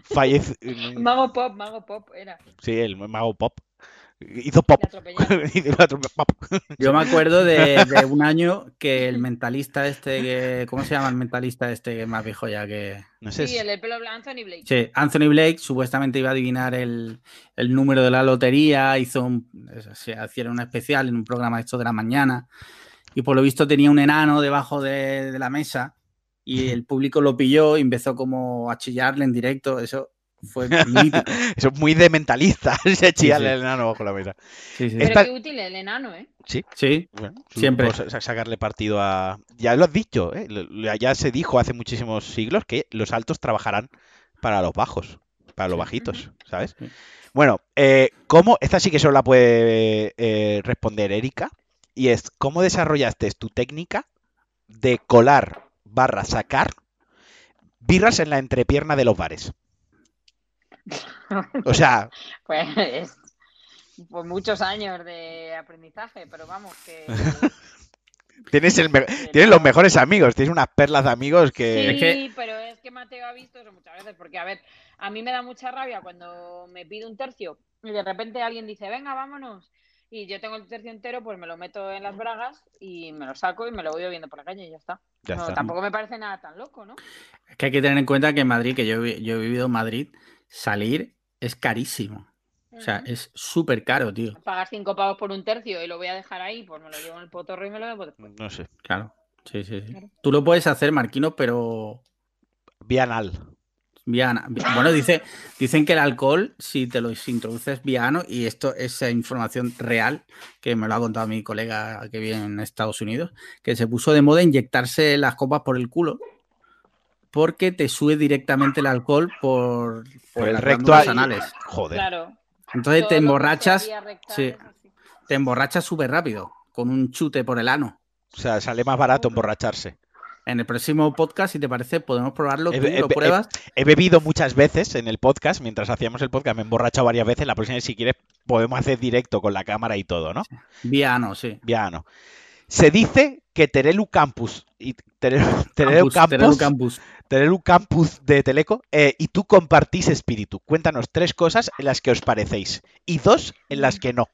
Fallece. Mago Pop, Mago Pop era. Sí, el mago pop. Hizo pop. Yo me acuerdo de, de un año que el mentalista este, que, ¿cómo se llama el mentalista este que más viejo ya que... No sé. Sí, si- el del pelo blanco, Anthony Blake. Sí, Anthony Blake supuestamente iba a adivinar el, el número de la lotería, hizo un, se hicieron un especial en un programa esto de la mañana y por lo visto tenía un enano debajo de, de la mesa y el público lo pilló y empezó como a chillarle en directo, eso fue mítico. Eso es muy de mentalista. Se chilla sí. el enano bajo la mesa. Sí, sí. Pero Esta- qué útil el enano, ¿eh? Sí. Sí, Bueno, Siempre. sacarle partido a. Ya lo has dicho, ¿eh? Ya se dijo hace muchísimos siglos que los altos trabajarán para los bajos, para los Sí. bajitos, ¿sabes? Sí. Bueno, eh, ¿cómo? Esta sí que solo la puede eh, responder Erika. Y es, ¿cómo desarrollaste tu técnica de colar barra sacar birras en la entrepierna de los bares? O sea, Pues, pues muchos años de aprendizaje, pero vamos, que... tienes, el me- que tienes no. los mejores amigos, tienes unas perlas de amigos que... Sí, Es que- pero es que Mateo ha visto eso muchas veces, porque a ver, a mí me da mucha rabia cuando me pide un tercio y de repente alguien dice, venga, vámonos, y yo tengo el tercio entero, pues me lo meto en las bragas y me lo saco y me lo voy bebiendo por la calle y ya está. Ya No, está. tampoco me parece nada tan loco, ¿no? es que hay que tener en cuenta que en Madrid, que yo, yo he vivido en Madrid, salir es carísimo. O sea, es súper caro, tío. Pagar cinco pavos por un tercio y lo voy a dejar ahí, pues me lo llevo en el potorro y me lo bebo después. No sé. Claro. Sí, sí, sí. Claro. Tú lo puedes hacer, Marquino, pero Vianal. vía ana- vi- Bueno, dice, dicen que el alcohol, si te lo introduces vía ano, y esto es información real, que me lo ha contado mi colega que vive en Estados Unidos, que se puso de moda inyectarse las copas por el culo, porque te sube directamente el alcohol por, Por el recto anales. Joder. Claro. Entonces todo te emborrachas, sí. te emborrachas súper rápido, con un chute por el ano. O sea, sale más barato emborracharse. En el próximo podcast, si te parece, podemos probarlo. Eh, Tú lo pruebas. He bebido muchas veces en el podcast, mientras hacíamos el podcast me he emborrachado varias veces. La próxima vez, si quieres, podemos hacer directo con la cámara y todo, ¿no? Vía ano, sí. Viano. Se dice que Terelu Campus y Terelu, Terelu Campus, Campus, Terelu Campus. Terelu Campus de Teleco eh, y tú compartís espíritu. Cuéntanos tres cosas en las que os parecéis y dos en las que no.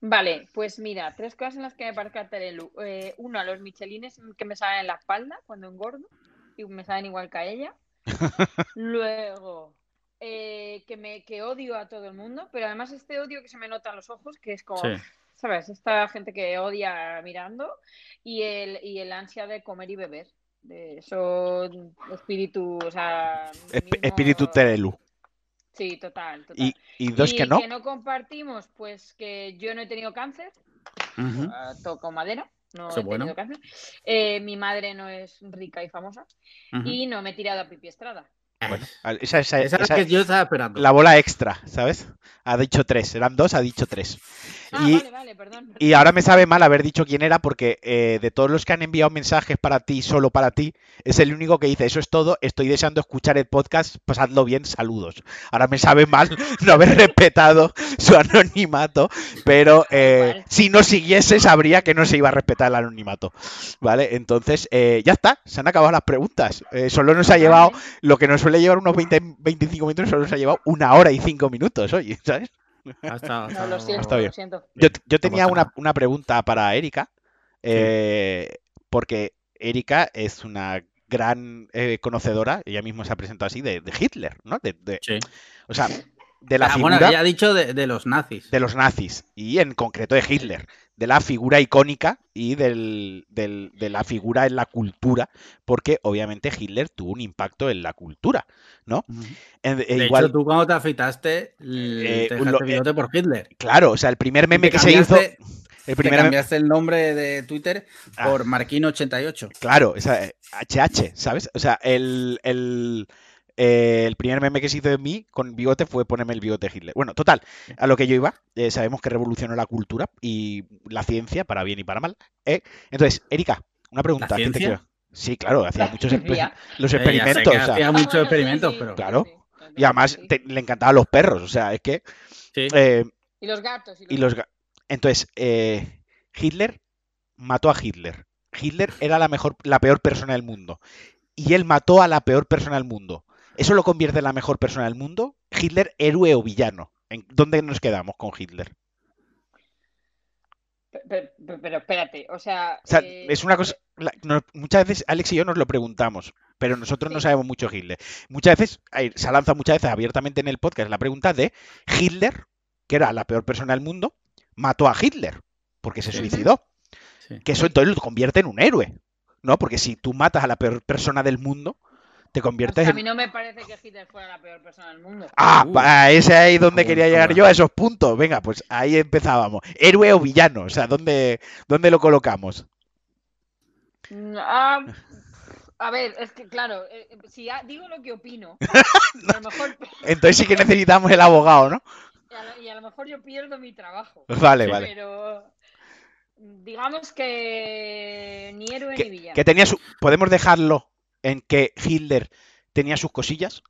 Vale, pues mira, tres cosas en las que me parezco a Terelu. Eh, uno, los michelines que me salen en la espalda cuando engordo y me salen igual que a ella. Luego, eh, que me que odio a todo el mundo, pero además este odio que se me nota en los ojos, que es como, Sí. ¿Sabes? Esta gente que odia mirando y el, y el ansia de comer y beber. De eso, espíritu, o sea... Mismo- Espíritu Terelu. Sí, total, total. Y, y dos Y que no. compartimos, pues que yo no he tenido cáncer, ah, toco madera, no Eso he tenido cáncer. Eh, mi madre no es rica y famosa y no me he tirado a pipi estrada. Bueno, esa, esa- Esa es esa- la que yo estaba esperando. la bola extra, ¿sabes? Ha dicho tres, eran dos, ha dicho tres. Ah, Y- vale, vale, perdón. perdón. Y ahora me sabe mal haber dicho quién era porque eh, de todos los que han enviado mensajes para ti, solo para ti, es el único que dice, eso es todo, estoy deseando escuchar el podcast, pasadlo bien, saludos. Ahora me sabe mal no haber respetado su anonimato, pero eh, si no siguiese sabría que no se iba a respetar el anonimato. ¿Vale? Entonces, eh, ya está, se han acabado las preguntas. Eh, solo nos ha llevado, lo que nos suele llevar unos 20, 25 minutos, solo nos ha llevado una hora y cinco minutos, oye, ¿sabes? No, lo siento, Está bien. lo siento. Yo, tenía una, una pregunta para Erika, eh, porque Erika es una gran eh, conocedora, ella misma se ha presentado así, de, de Hitler, ¿no? De, de- Sí. o sea, de la Ah, figura bueno, ella ha dicho de, de los nazis. de los nazis, y en concreto de Hitler, de la figura icónica y del, del- de la figura en la cultura, porque obviamente Hitler tuvo un impacto en la cultura, ¿no? E De igual, hecho, tú cuando te afeitaste, Eh, te lo- bigote por Hitler. claro, o sea, el primer meme te que se hizo... El Te primer meme- cambiaste el nombre de Twitter Ah. por Marquino88. Claro, o sea, eh, HH, ¿sabes? O sea, el, el, eh, el primer meme que se hizo de mí con bigote fue ponerme el bigote de Hitler. Bueno, total, a lo que yo iba, eh, sabemos que revolucionó la cultura y la ciencia, para bien y para mal. ¿eh? Entonces, Erika, una pregunta. quiero- Sí, claro, hacía muchos exper- los experimentos. que o sea, hacía Ah, muchos experimentos, sí, pero... Claro. y además te- le encantaban los perros, o sea, es que... Sí. eh, Y los gatos. y los ga- Entonces, eh, Hitler mató a Hitler. Hitler era la mejor, la peor persona del mundo. Y él mató a la peor persona del mundo. ¿Eso lo convierte en la mejor persona del mundo? ¿Hitler héroe o villano? ¿En dónde nos quedamos con Hitler? Pero, espérate, o sea. O sea, eh, es una cosa. la- no- muchas veces Alex y yo nos lo preguntamos, pero nosotros no sabemos mucho Hitler. Muchas veces, se ha lanzado muchas veces abiertamente en el podcast la pregunta de Hitler, que era la peor persona del mundo, mató a Hitler porque se Sí. suicidó. Sí. Que eso entonces lo convierte en un héroe, ¿no? Porque si tú matas a la peor persona del mundo, te o conviertes sea, a en... mí no me parece que Hitler fuera la peor persona del mundo. Ah, Uh. ese es ahí donde Uh, quería llegar yo, a esos puntos. Venga, pues ahí empezábamos. Héroe o villano, o sea, ¿dónde, dónde lo colocamos? Mm, ah, a ver, es que claro, eh, eh, si ya digo lo que opino, a lo mejor, Entonces sí que necesitamos el abogado, ¿no? y a lo- y a lo mejor yo pierdo mi trabajo. Vale, vale. Pero digamos que ni héroe ni villano. que tenía su... ¿Podemos dejarlo en que Hitler tenía sus cosillas?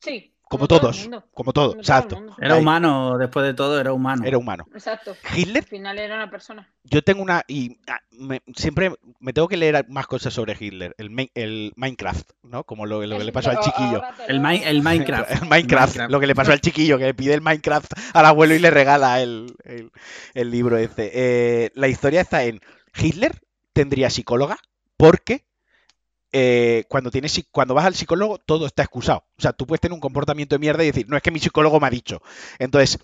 Sí, Como todos, como todo, como todo el exacto. Era humano, después de todo, era humano. Era humano. Exacto. Hitler Al final era una persona. Yo tengo una. Y ah, me- siempre me tengo que leer más cosas sobre Hitler. El, Mi- el Minecraft, ¿no? Como lo, lo que le pasó al chiquillo. El, lo- Mi- el Minecraft. El Minecraft, lo que le pasó al chiquillo, que le pide el Minecraft al abuelo y le regala el, el- el libro este. Eh, la historia está en Hitler tendría psicóloga porque eh, cuando, tienes, cuando vas al psicólogo todo está excusado. O sea, tú puedes tener un comportamiento de mierda y decir, no es que mi psicólogo me ha dicho. Entonces,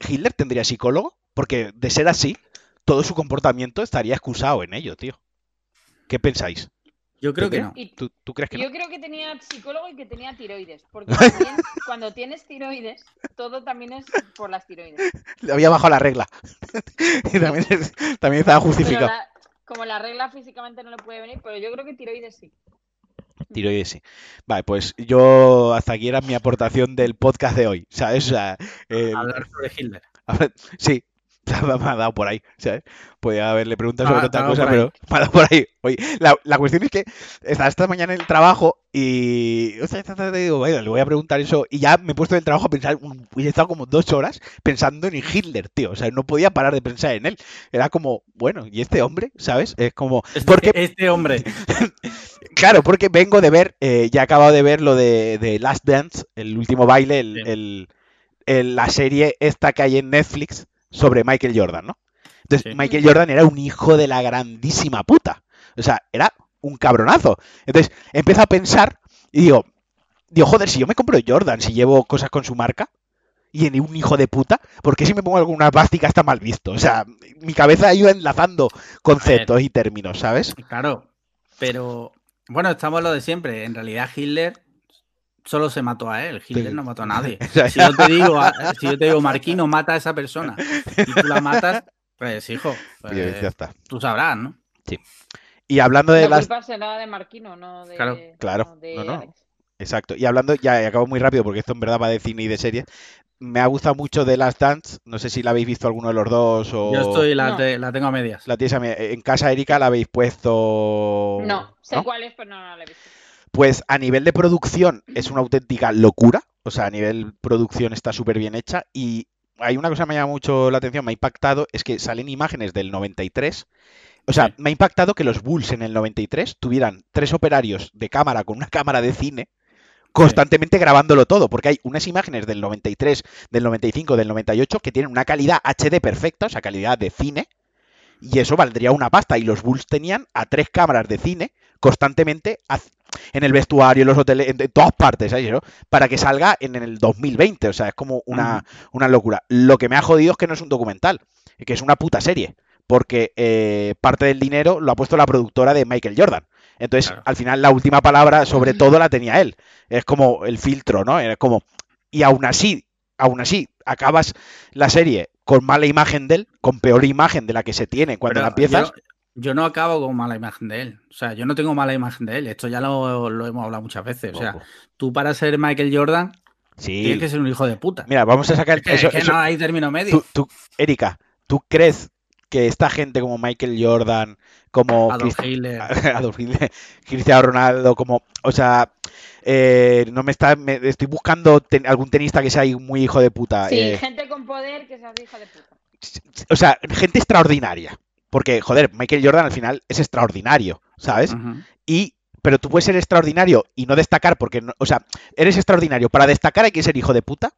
Hitler tendría psicólogo porque de ser así, todo su comportamiento estaría excusado en ello, tío. ¿Qué pensáis? Yo creo que ¿Tú no. ¿Tú, tú crees que no? yo creo que tenía psicólogo y que tenía tiroides. Porque también, cuando tienes tiroides, todo también es por las tiroides. Le había bajado la regla. y también, es- también estaba Pero justificado. la- como la regla físicamente no le puede venir, pero yo creo que tiroides sí. Tiroides sí. Vale, pues yo hasta aquí era mi aportación del podcast de hoy. ¿Sabes? O sea, el- Hablar sobre Hitler. sí, me ha dado por ahí, ¿sabes? Podía haberle preguntado Ah, sobre te otra cosa, pero me ha dado por ahí. Oye, la, la cuestión es que estaba esta mañana en el trabajo y. O sea, esta tarde digo, "Venga, le voy a preguntar eso. Y ya me he puesto en el trabajo a pensar. y he estado como dos horas pensando en Hitler, tío. O sea, no podía parar de pensar en él. Era como, bueno, ¿y este hombre? ¿Sabes? Es como. Este, Porque este hombre. Claro, porque vengo de ver, eh, ya he acabado de ver lo de, de Last Dance, el último baile, el- Sí. el- el- la serie esta que hay en Netflix sobre Michael Jordan, ¿no? Entonces, Sí. Michael Jordan era un hijo de la grandísima puta. O sea, era un cabronazo. Entonces, empiezo a pensar y digo, digo, joder, si yo me compro Jordan, si llevo cosas con su marca y en un hijo de puta, ¿por qué si me pongo alguna bástica está mal visto? O sea, mi cabeza iba enlazando conceptos y términos, ¿sabes? Claro, pero bueno, estamos lo de siempre. En realidad Hitler solo se mató a él. Hitler Sí. no mató a nadie. Si yo te digo, a- si yo te digo, Marquino mata a esa persona y tú la matas, pues hijo, pues, ya está. tú sabrás, ¿no? Y hablando de La las... culpa será de Marquino, no de. Claro, claro. no de No, no. Alex. Exacto. Y hablando, ya acabo muy rápido porque esto en verdad va de cine y de series. Me ha gustado mucho de Last Dance. No sé si la habéis visto alguno de los dos o... Yo estoy, la, No. te- la tengo a medias. La tienes a mí- En casa Erika la habéis puesto... No, sé ¿no? cuál es, pero no, no la he visto. Pues a nivel de producción es una auténtica locura. O sea, a nivel producción está súper bien hecha. Y hay una cosa que me llama mucho la atención, me ha impactado, es que salen imágenes del 93. O sea, Sí. me ha impactado que los Bulls en el 93 tuvieran tres operarios de cámara con una cámara de cine constantemente grabándolo todo, porque hay unas imágenes del 93, del 95, del 98 que tienen una calidad HD perfecta, o sea, calidad de cine, y eso valdría una pasta. Y los Bulls tenían a tres cámaras de cine constantemente en el vestuario, en los hoteles, en, en todas partes, ¿sabes? Eso? Para que salga en, el 2020, o sea, es como una, una locura. Lo que me ha jodido es que no es un documental, que es una puta serie, porque eh, parte del dinero lo ha puesto la productora de Michael Jordan. Entonces, Claro. al final, la última palabra sobre todo la tenía él. Es como el filtro, ¿no? Es como. Y aún así, aún así, acabas la serie con mala imagen de él, con peor imagen de la que se tiene cuando Pero la empiezas. Yo, yo no acabo con mala imagen de él. O sea, yo no tengo mala imagen de él. Esto ya lo, lo hemos hablado muchas veces. O sea, Ojo. tú para ser Michael Jordan sí. tienes que ser un hijo de puta. Mira, vamos a sacar Es que, eso. es que eso- no hay término medio. tú, tú- Erika, ¿tú crees que esta gente como Michael Jordan, como Adolf Crist- Hitler. Adolf Hitler, Cristiano Ronaldo, como, o sea, eh, no me está, me- estoy buscando ten- algún tenista que sea muy hijo de puta. Sí, eh, gente con poder que se hace hija de puta. o sea, gente extraordinaria. Porque, joder, Michael Jordan al final es extraordinario, ¿sabes? Y, pero tú puedes ser extraordinario y no destacar porque, no- o sea, eres extraordinario. Para destacar hay que ser hijo de puta.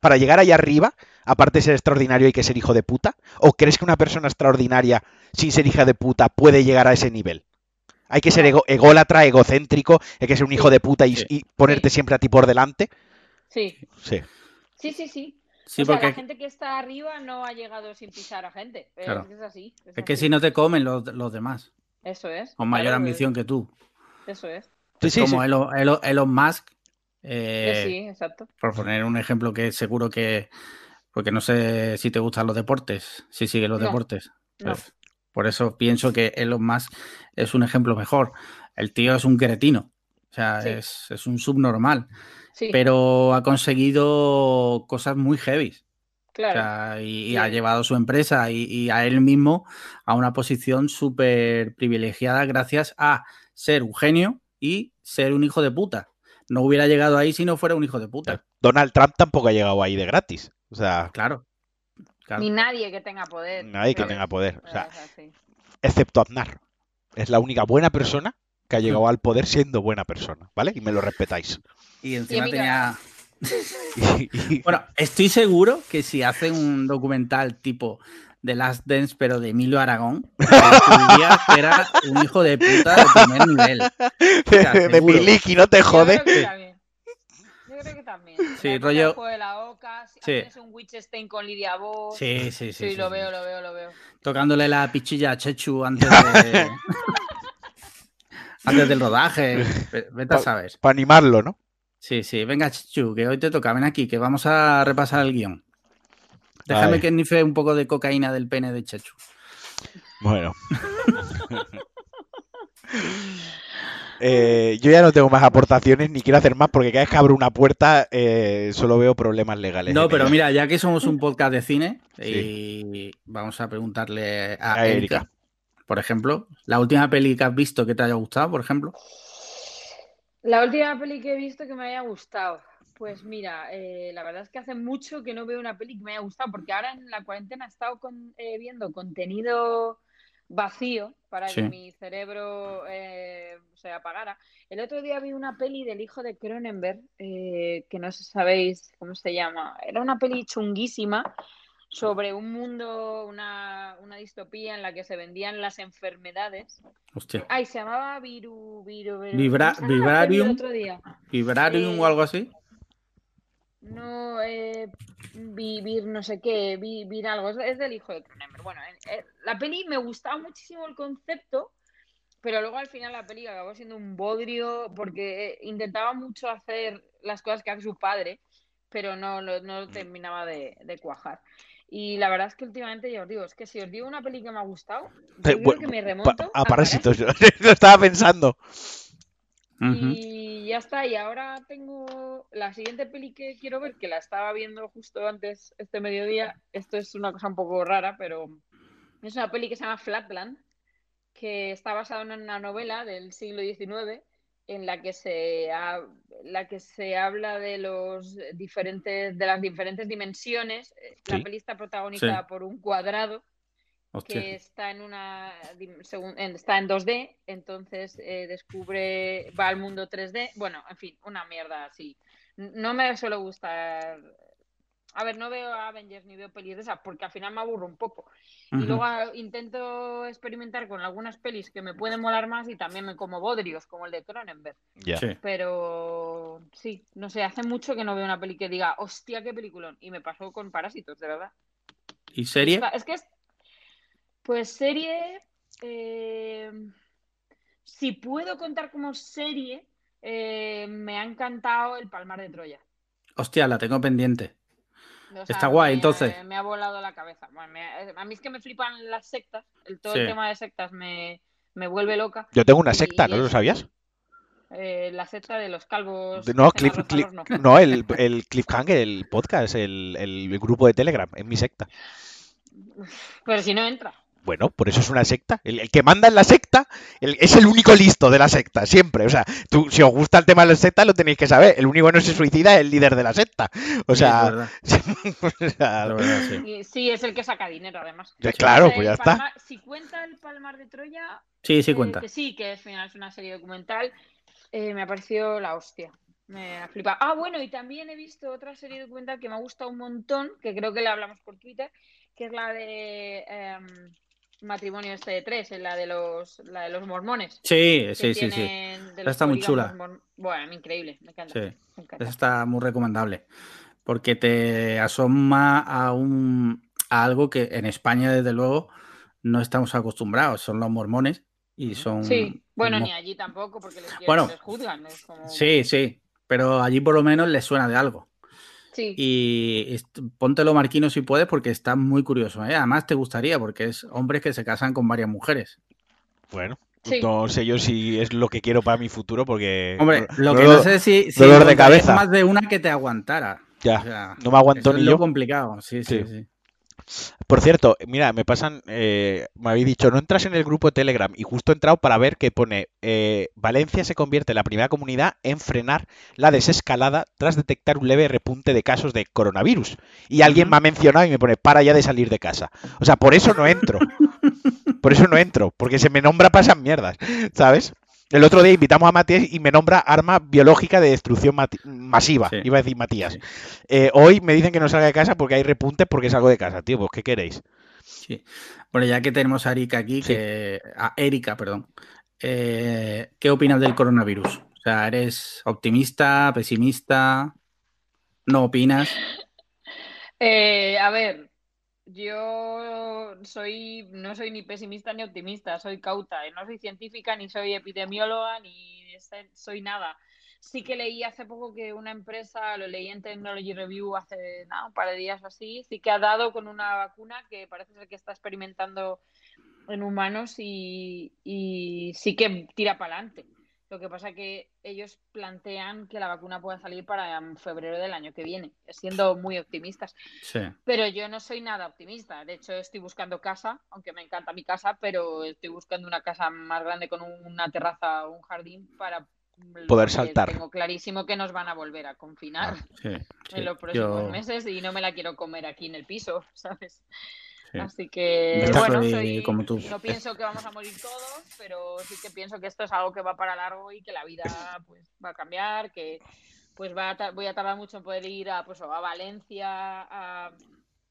Para llegar ahí arriba, aparte de ser extraordinario, hay que ser hijo de puta. ¿O crees que una persona extraordinaria, sin ser hija de puta, puede llegar a ese nivel? Hay que ser ego- ególatra, egocéntrico, hay que ser un hijo de puta y, Sí. y ponerte Sí. siempre a ti por delante. Sí, Sí. sí, sí, sí. Sí, o sea, porque la gente que está arriba no ha llegado sin pisar a gente. Es Claro. que es así. es que así. si no te comen los, los demás, Eso es. con mayor claro, ambición que tú. Eso es. Sí, Es sí, como sí. Elon, Elon- Elon Musk, eh, sí, exacto. por poner un ejemplo que seguro que, porque no sé si te gustan los deportes, si sigues los No, deportes. no. Pues, por eso pienso que Elon Musk es un ejemplo mejor. El tío es un cretino, o sea, Sí. es, es un subnormal, Sí, pero ha conseguido cosas muy heavy. O claro. sea, y, ha llevado a su empresa y, y a él mismo a una posición súper privilegiada gracias a ser un genio y ser un hijo de puta. No hubiera llegado ahí si no fuera un hijo de puta. Donald Trump tampoco ha llegado ahí de gratis. O sea, Claro. claro. Ni nadie que tenga poder. nadie que tenga poder. O sea, excepto Aznar. Es la única buena persona que ha llegado al poder siendo buena persona, ¿vale? Y me lo respetáis. Y encima tenía. Bueno, estoy seguro que si hacen un documental tipo The Last Dance, pero de Emilio Aragón, descubriría que era un hijo de puta de primer nivel. sea, de. Miliki, no te Yo jode. creo que también. Yo creo que también. Sí, La rollo- de la Oca, si Sí. haces un Witchstein con Lidia Bo. Sí, sí, sí. Sí, sí, lo sí. veo, lo veo, lo veo. Tocándole la pichilla a Chechu antes de. antes del rodaje. Ve- Vete a saber. Para animarlo, ¿no? Sí, sí. Venga, Chechu, que hoy te toca. Ven aquí, que vamos a repasar el guion. Déjame Ay. que nife un poco de cocaína del pene de Chechu. Bueno. Eh, yo ya no tengo más aportaciones ni quiero hacer más porque cada vez que abro una puerta eh, solo veo problemas legales. No, pero mira, ya que somos un podcast de cine Sí. y vamos a preguntarle a, A Erika. Erika, por ejemplo, la última peli que has visto que te haya gustado, por ejemplo. La última peli que he visto que me haya gustado. Pues mira, eh, la verdad es que hace mucho que no veo una peli que me haya gustado, porque ahora en la cuarentena he estado con- eh, viendo contenido vacío para Sí. que mi cerebro eh, se apagara. El otro día vi una peli del hijo de Cronenberg, eh, que no sé sabéis cómo se llama. Era una peli chunguísima sobre un mundo, una, una distopía en la que se vendían las enfermedades. Hostia. Ay, se llamaba Viru, Viru, Viru- Vibra- ¿cómo se llama la peli del Vibrarium. otro día? ¿Vibrarium Eh, o algo así? No, eh, vivir no sé qué, vivir algo, es, es del hijo de Cronenberg. Bueno, eh, eh, la peli me gustaba muchísimo el concepto, pero luego al final la peli acabó siendo un bodrio porque eh, intentaba mucho hacer las cosas que hace su padre, pero no, lo- no lo terminaba de, de cuajar. Y la verdad es que últimamente, ya os digo, es que si os digo una peli que me ha gustado, yo creo que me remonto a a Parásitos, yo lo estaba pensando. Y ya está, y ahora tengo la siguiente peli que quiero ver, que la estaba viendo justo antes este mediodía. Esto es una cosa un poco rara, pero es una peli que se llama Flatland, que está basada en una novela del siglo XIX en la que se ha- la que se habla de los diferentes de las diferentes dimensiones. La Sí. peli está protagonizada por un cuadrado Hostia. que está en una está en 2D, entonces eh, descubre, va al mundo 3D, bueno, en fin, una mierda así. No me suele gustar. A ver, no veo Avengers ni veo pelis de esas porque al final me aburro un poco. Y luego ah, intento experimentar con algunas pelis que me pueden molar más y también me como bodrios, como el de Cronenberg. Ya. Sí. Pero sí, no sé, hace mucho que no veo una peli que diga, hostia, qué peliculón. Y me pasó con Parásitos, de verdad. ¿Y serie? Es que es. Pues serie. eh, si puedo contar como serie, eh, me ha encantado El Palmar de Troya. Hostia, la tengo pendiente. O Está guay, me- entonces. Me ha volado la cabeza. Bueno, me- a mí es que me flipan las sectas. El, todo Sí. el tema de sectas me, me vuelve loca. Yo tengo una secta, y ¿no lo sabías? Eh, la secta de los calvos. No, horno. no el, el Cliffhanger, el podcast, el, el grupo de Telegram, es mi secta. Pero si no entra. Bueno, por eso es una secta. El, el que manda en la secta el- es el único listo de la secta, siempre. O sea, tú, si os gusta el tema de la secta, lo tenéis que saber. El único que no se suicida es el líder de la secta. O Sí, es sea, verdad, o sea, es verdad, sí. Y sí, es el que saca dinero, además. ya, claro, pues ya está. Si cuenta el Palmar de Troya, Sí, sí eh, cuenta. que sí, que al final es una serie documental, eh, me ha parecido la hostia. Me ha flipado. Ah, bueno, y también he visto otra serie documental que me ha gustado un montón, que creo que la hablamos por Twitter, que es la de em, Matrimonio este de tres, la de los, la de los mormones. Sí, sí, sí, sí. está muy chula. mor- Bueno, increíble, me encanta. Sí. me encanta. Esa está muy recomendable. Porque te asoma a un a algo que en España, desde luego, no estamos acostumbrados. Son los mormones y son. Sí, bueno, ni allí tampoco, porque les, Bueno, les juzgan. es como- Sí, sí. Pero allí por lo menos les suena de algo. Sí. Y póntelo marquino si puedes, porque está muy curioso. ¿eh? Además, te gustaría, porque es hombres que se casan con varias mujeres. Bueno, Sí. no sé yo si es lo que quiero para mi futuro, porque Hombre, no- lo que lo- no sé es si, si dolor de cabeza. más de una que te aguantara. Ya, O sea, no me aguanto eso ni es lo yo. complicado. Sí, sí, Sí. sí. Por cierto, mira, me pasan, eh, me habéis dicho, no entras en el grupo de Telegram y justo he entrado para ver que pone eh, Valencia se convierte en la primera comunidad en frenar la desescalada tras detectar un leve repunte de casos de coronavirus. Y alguien me ha mencionado y me pone para ya de salir de casa. O sea, por eso no entro. Por eso no entro, porque se me nombra para esas mierdas, ¿sabes? El otro día invitamos a Matías y me nombra arma biológica de destrucción masiva. Sí. Iba a decir Matías. Sí. Eh, hoy me dicen que no salga de casa porque hay repuntes porque salgo de casa, tío. Pues, ¿qué queréis? Sí. Bueno, ya que tenemos a Erika aquí, Sí. que, a Erika, perdón, eh, ¿qué opinas del coronavirus? O sea, ¿eres optimista, pesimista? ¿No opinas? Eh, a ver, yo soy, no soy ni pesimista ni optimista, soy cauta, y no soy científica, ni soy epidemióloga, ni soy nada. Sí que leí hace poco que una empresa, lo leí en Technology Review hace nada, un par de días o así, sí que ha dado con una vacuna que parece ser que está experimentando en humanos y, y sí que tira para adelante. Lo que pasa que ellos plantean que la vacuna pueda salir para febrero del año que viene, siendo muy optimistas. Sí. Pero yo no soy nada optimista. De hecho, estoy buscando casa, aunque me encanta mi casa, pero estoy buscando una casa más grande con una terraza o un jardín para poder saltar. Tengo clarísimo que nos van a volver a confinar Sí, en los próximos Yo- meses y no me la quiero comer aquí en el piso, ¿sabes? Sí. Así que, Yo bueno, soy soy- como tú. no pienso que vamos a morir todos, pero sí que pienso que esto es algo que va para largo y que la vida pues va a cambiar, que pues va a voy a tardar mucho en poder ir a, pues, a Valencia a,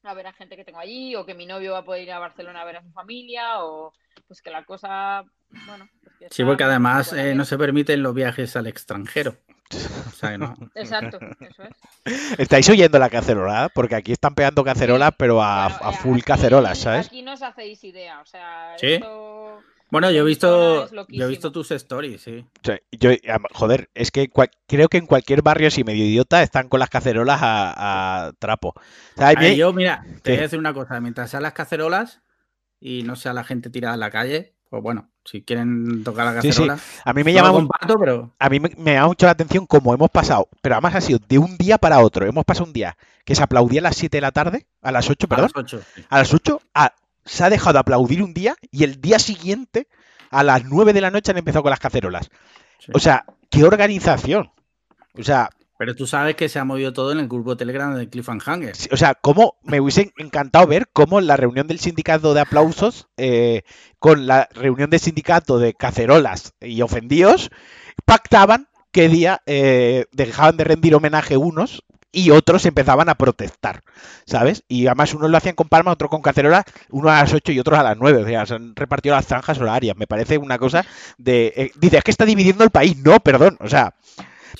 a ver a gente que tengo allí, o que mi novio va a poder ir a Barcelona a ver a su familia, o pues que la cosa, bueno. pues que Sí, porque además eh, no se permiten los viajes al extranjero. O sea, que no. Exacto, eso es. ¿Estáis oyendo la cacerola? Porque aquí están pegando cacerolas, pero a, Bueno, a eh, full aquí- cacerolas, ¿sabes? Aquí no os hacéis idea, o sea, ¿Sí? esto... Bueno, yo he visto, yo he visto tus stories, sí. O sea, yo, joder, es que cual- creo que en cualquier barrio así medio idiota están con las cacerolas a, a trapo. O sea, a yo, mira, te ¿Qué? voy a decir una cosa. Mientras sean las cacerolas y no sea la gente tirada en la calle, pues bueno, si quieren tocar la Sí, sí. cacerola, a mí me no llama pero a mí me, me llama mucho la atención cómo hemos pasado, pero además ha sido de un día para otro. Hemos pasado un día que se aplaudía a las 7 de la tarde, a las 8, a perdón, las 8. a las 8, a- se ha dejado de aplaudir un día y el día siguiente, a las 9 de la noche, han empezado con las cacerolas. O sea, qué organización. O sea, Pero tú sabes que se ha movido todo en el grupo Telegram de Cliffhanger. Sí, O sea, cómo me hubiese encantado ver cómo la reunión del sindicato de aplausos eh, con la reunión del sindicato de cacerolas y ofendidos pactaban qué día eh, dejaban de rendir homenaje unos y otros empezaban a protestar, ¿sabes? Y además unos lo hacían con palmas, otros con cacerolas, uno a las 8 y otros a las 9. O sea, se han repartido las franjas horarias. Me parece una cosa de... eh, dice, es que está dividiendo el país. No, perdón. O sea,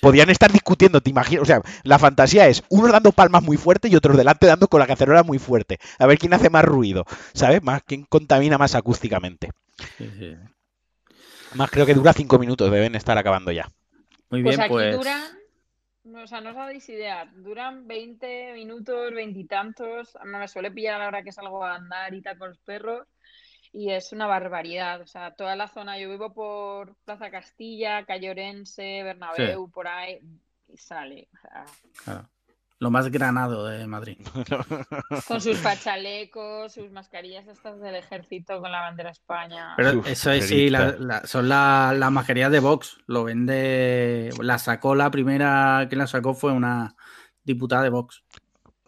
podían estar discutiendo, te imaginas. O sea, la fantasía es unos dando palmas muy fuerte y otros delante dando con la cacerola muy fuerte. A ver quién hace más ruido, ¿sabes? Más quién contamina más acústicamente. Sí, sí. Más creo que dura 5 minutos, deben estar acabando ya. Muy Pues bien, aquí pues. duran, o sea, no os dais idea, duran 20 minutos, veintitantos. A mí me suele pillar a la hora que salgo a andar y tal con los perros. Y es una barbaridad. O sea, toda la zona, yo vivo por Plaza Castilla, Calle Orense, Bernabéu, por ahí, y sale. o sea, claro, lo más granado de Madrid. con sus pachalecos, sus mascarillas estas del ejército con la bandera de España. Pero Uf, eso es, sí, la- la- son la- las mascarillas de Vox. Lo vende. La sacó la primera que la sacó fue una diputada de Vox.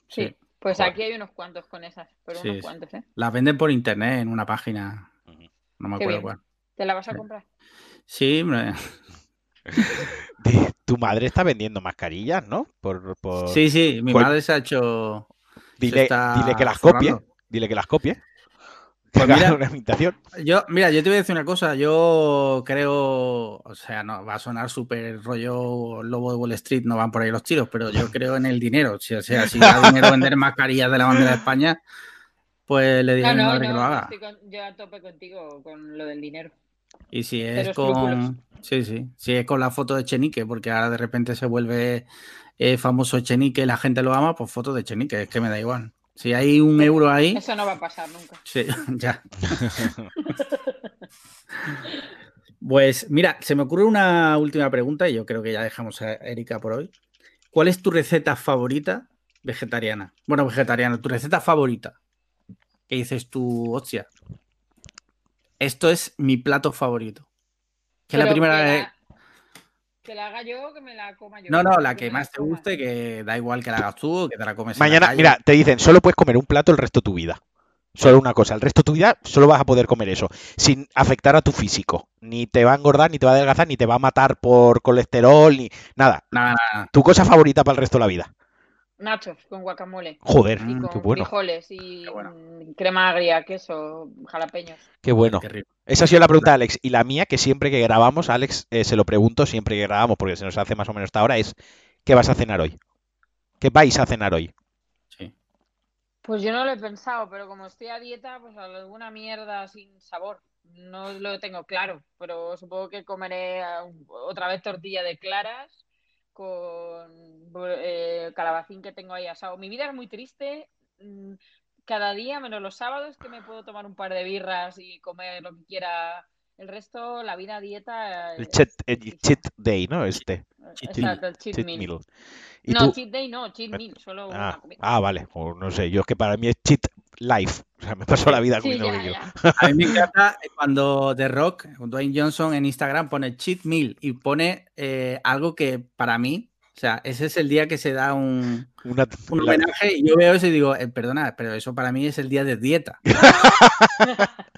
sí, pues Joder. aquí hay unos cuantos con esas, pero Sí, unos cuantos, ¿eh? Las venden por internet en una página. No me Qué acuerdo bien. cuál. ¿Te la vas a comprar? Sí, hombre. De- tu madre está vendiendo mascarillas, ¿no? Por, por- sí, sí. Mi madre se ha hecho. Dile, que las copie. forrando. Dile que las copie. Pues mira- una imitación. Yo, mira, yo te voy a decir una cosa. Yo creo, o sea, no va a sonar súper rollo lobo de Wall Street, no van por ahí los tiros, pero yo creo en el dinero. Si, o sea, si da dinero vender mascarillas de la bandera de España, pues le diré No, a mi no, madre que no, lo haga. estoy con- yo a tope contigo con lo del dinero. Y si es con. Sí, sí. Si es con la foto de Chenique, porque ahora de repente se vuelve eh, famoso Chenique y la gente lo ama, pues foto de Chenique, es que me da igual. Si hay un euro ahí, Eso no va a pasar nunca. sí, ya. Pues mira, se me ocurre una última pregunta y yo creo que ya dejamos a Erika por hoy. ¿Cuál es tu receta favorita vegetariana? Bueno, vegetariana, tu receta favorita. ¿Qué dices tú, hostia? Esto es mi plato favorito. Que es la primera vez. Que la haga yo que me la coma yo. No, no, la Que más te coma. guste, que da igual que la hagas tú que te la comes. en la Mañana, mira, te dicen, solo puedes comer un plato el resto de tu vida. Solo una cosa, el resto de tu vida solo vas a poder comer eso, sin afectar a tu físico. Ni te va a engordar, ni te va a adelgazar, ni te va a matar por colesterol, ni nada. Nada, nada. Tu cosa favorita para el resto de la vida. Nachos con guacamole. Joder, Y con qué bueno, frijoles y Qué bueno. crema agria, queso, jalapeños. qué bueno. Qué rico. Esa ha sido la pregunta de Alex. Y la mía, que siempre que grabamos, Alex, eh, se lo pregunto siempre que grabamos, porque se nos hace más o menos esta hora, es ¿qué vas a cenar hoy? ¿Qué vais a cenar hoy? Sí. Pues yo no lo he pensado, pero como estoy a dieta, pues alguna mierda sin sabor. No lo tengo claro, pero supongo que comeré otra vez tortilla de claras con eh, calabacín que tengo ahí asado. Mi vida es muy triste. Cada día, menos los sábados, que me puedo tomar un par de birras y comer lo que quiera El resto, la vida dieta. El es- cheat, el cheat day, ¿no? Este. cheat Exacto, el cheat Cheat meal. meal. ¿Y No, tú? cheat day no, cheat meal, solo Ah, una comida. ah, vale. O no sé, yo es que para mí es cheat life. O sea, me paso la vida Sí, comiendo ya, brillo. ya. A mí me encanta cuando The Rock, Dwayne Johnson en Instagram pone cheat meal y pone eh, algo que para mí, o sea, ese es el día que se da un, Una, un la- homenaje y yo veo eso y digo, eh, perdona, pero eso para mí es el día de dieta.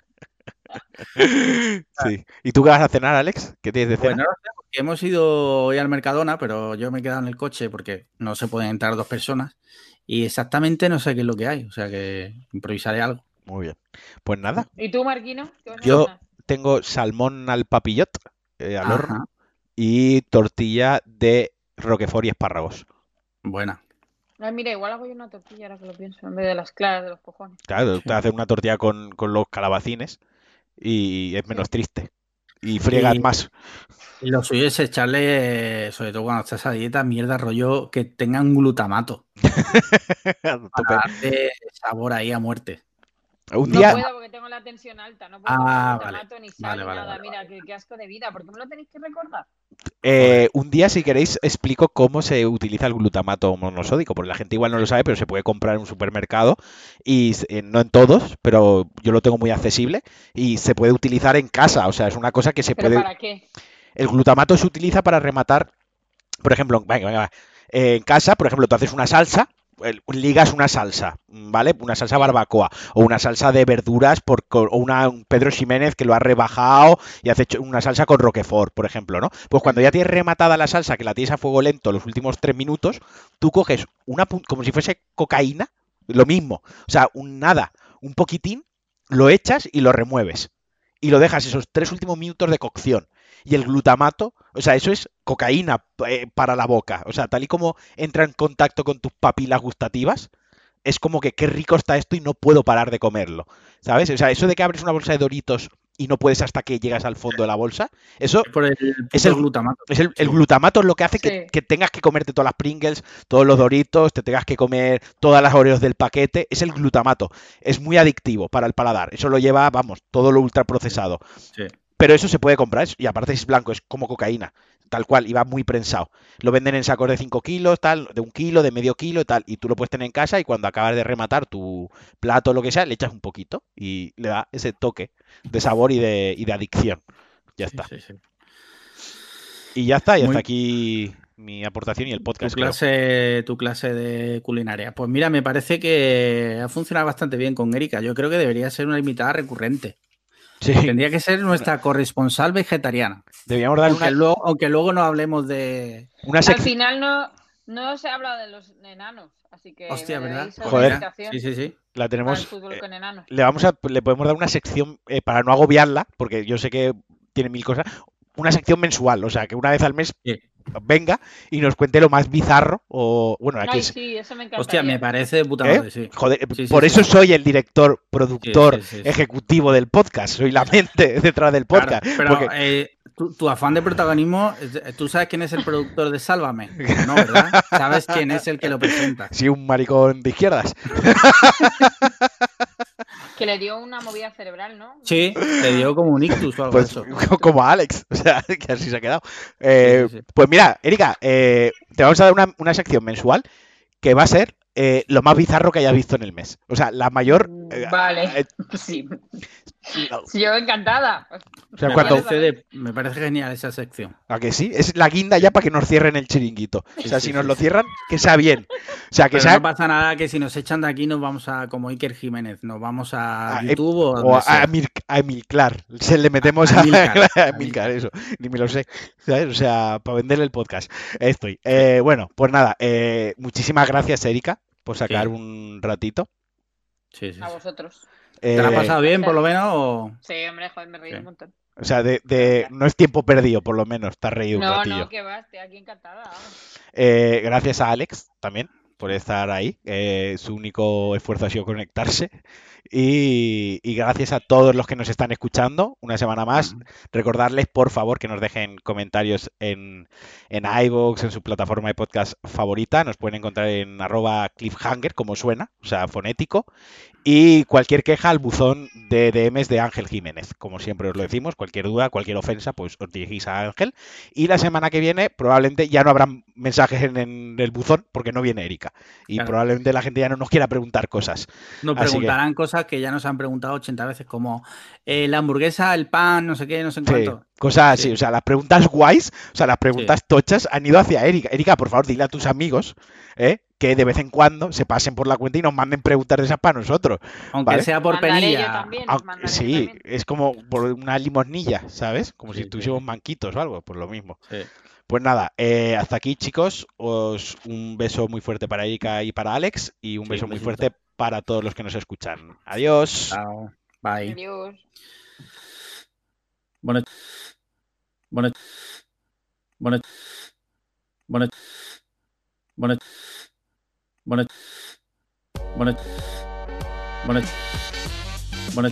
Sí. ¿Y tú qué vas a cenar, Alex? ¿Qué tienes de Pues cena? no lo sé, porque hemos ido hoy al Mercadona, pero yo me he quedado en el coche porque no se pueden entrar dos personas y exactamente no sé qué es lo que hay, o sea que improvisaré algo. Muy bien. Pues nada, ¿Y tú, Marquino? ¿Qué vas a Yo- cenar? tengo salmón al papillot eh, al horno y tortilla de roquefort y espárragos. buena. Ay, mira, igual hago yo una tortilla ahora que lo pienso, en vez de las claras de los cojones. Claro, te haces una tortilla con, con los calabacines y es menos triste. Y friegas Y- más. Y lo suyo es echarle, sobre todo cuando estás a dieta, mierda rollo que tengan glutamato para darte sabor ahí a muerte. Un No día, puedo porque tengo la tensión alta, no puedo Ah, vale. glutamato ni sal Vale, nada. vale, Mira, qué, qué asco de vida, ¿por qué me lo tenéis que recordar? eh, un día, si queréis, explico cómo se utiliza el glutamato monosódico, porque la gente igual no lo sabe, pero se puede comprar en un supermercado y eh, no en todos, pero yo lo tengo muy accesible y se puede utilizar en casa, o sea, es una cosa que se ¿Pero puede para qué? El glutamato se utiliza para rematar, por ejemplo, venga, venga, va. Eh, en casa, por ejemplo, tú haces una salsa, ligas una salsa, ¿vale? Una salsa barbacoa o una salsa de verduras por, o una, un Pedro Ximénez que lo ha rebajado y hace hecho una salsa con Roquefort, por ejemplo, ¿no? Pues cuando ya tienes rematada la salsa, que la tienes a fuego lento los últimos tres minutos, tú coges una como si fuese cocaína, lo mismo, o sea, un nada, un poquitín, lo echas y lo remueves y lo dejas esos tres últimos minutos de cocción y el glutamato, o sea, eso es cocaína eh, para la boca. O sea, tal y como entra en contacto con tus papilas gustativas, es como que qué rico está esto y no puedo parar de comerlo. ¿Sabes? O sea, eso de que abres una bolsa de Doritos y no puedes hasta que llegas al fondo de la bolsa, eso Es por el, Es puto el- glutamato. es el, glutamato es lo que hace que tengas que comerte todas las Pringles, todos los Doritos, te tengas que comer todas las Oreos del paquete. Es el glutamato. Es muy adictivo para el paladar. Eso lo lleva, vamos, todo lo ultraprocesado. Sí. Pero eso se puede comprar y aparte es blanco, es como cocaína, tal cual, y va muy prensado. Lo venden en sacos de 5 kilos, tal, de un kilo, de medio kilo, tal, y tú lo puedes tener en casa y cuando acabas de rematar tu plato o lo que sea, le echas un poquito y le da ese toque de sabor y de, y de adicción. Ya está. Sí, sí. Y ya está, y hasta Muy- aquí mi aportación y el Tu podcast. creo. clase, tu clase de culinaria. Pues mira, me parece que ha funcionado bastante bien con Erika. Yo creo que debería ser una invitada recurrente. Sí, Tendría que ser nuestra corresponsal vegetariana. deberíamos dar Aunque una, luego, aunque luego no hablemos de. una Al final no, no se habla de los enanos, así que Hostia, ¿verdad? Joder. Sí, sí, sí. La tenemos. fútbol eh, con enanos. le vamos a, le podemos dar una sección eh, para no agobiarla, porque yo sé que tiene mil cosas. Una sección mensual, o sea, que una vez al mes Sí. venga y nos cuente lo más bizarro o bueno, aquí Ay, es- sí, eso me encanta. Hostia, me parece de puta ¿Eh? madre, sí. joder, Sí, sí, por sí, eso sí. soy el director, productor, Sí, sí, sí, sí. ejecutivo del podcast, soy la mente detrás del Claro, podcast. pero porque- eh, tu, tu afán de protagonismo, eh, ¿tú sabes quién es el productor de Sálvame? No, ¿verdad? ¿Sabes quién es el que lo presenta? Sí, un maricón de izquierdas. Que le dio una movida cerebral, ¿no? Sí, le dio como un ictus o algo Pues de eso. como a Alex, o sea, que así se ha quedado. Eh, Sí, sí, sí. Pues mira, Erika, eh, te vamos a dar una, una sección mensual que va a ser eh, lo más bizarro que hayas visto en el mes. O sea, la mayor. eh, Vale. eh, Sí. No, Sí, Yo encantada. o sea, Me cuando, parece, me parece genial esa sección. ¿A que sí? Es la guinda ya para que nos cierren el chiringuito. O sea, Sí, si sí, nos sí, lo cierran, que sea bien. O sea, que Pero sea. no pasa nada que si nos echan de aquí nos vamos a, como Iker Jiménez, nos vamos a A- YouTube o, O a, a, Emil- a Emilclar. Se le metemos A- a, a Emilcar, Emilcar, eso. Ni me lo sé. ¿sabes? O sea, para venderle el podcast. Estoy. Eh, bueno, pues nada. eh, muchísimas gracias, Erika, por sacar Sí. un ratito. Sí, sí, A vosotros. ¿Te la has Eh, pasado bien, por lo menos? O... Sí, hombre, joder, me reí Sí. un montón. O sea, de, de- no es tiempo perdido, por lo menos. Te has reído un No, ratillo. no, que va, estoy aquí encantada. Eh, gracias a Alex también por estar ahí. Eh, su único esfuerzo ha sido conectarse Y, y gracias a todos los que nos están escuchando una semana más. Recordarles, por favor, que nos dejen comentarios en, en iVoox, en su plataforma de podcast favorita. Nos pueden encontrar en arroba cliffhanger, como suena, o sea, fonético. Y cualquier queja al buzón de DMs de Ángel Jiménez. Como siempre os lo decimos, cualquier duda, cualquier ofensa, pues os dirigís a Ángel. Y la semana que viene probablemente ya no habrá mensajes en, el buzón porque no viene Erika. Y probablemente la gente ya no nos quiera preguntar cosas. Nos preguntarán cosas que ya nos han preguntado 80 veces, como eh, la hamburguesa, el pan, no sé qué, no sé en cuánto. Cosas así, o sea, las preguntas guays, o sea, las preguntas tochas han ido hacia Erika. Erika, por favor, dile a tus amigos ¿eh? que de vez en cuando se pasen por la cuenta y nos manden preguntas de esas para nosotros. Aunque sea por penilla. sí, es como por una limosnilla, ¿sabes? Como si tuviésemos manquitos o algo, pues lo mismo. Pues nada, eh, hasta aquí chicos, os un beso muy fuerte para Erika y para Alex y un beso muy fuerte para todos los que nos escuchan. Adiós. Chao. Bye. Adiós. Bueno. Bueno. Bueno. Bueno. Bueno. Bueno. Bueno. Bueno. Bueno.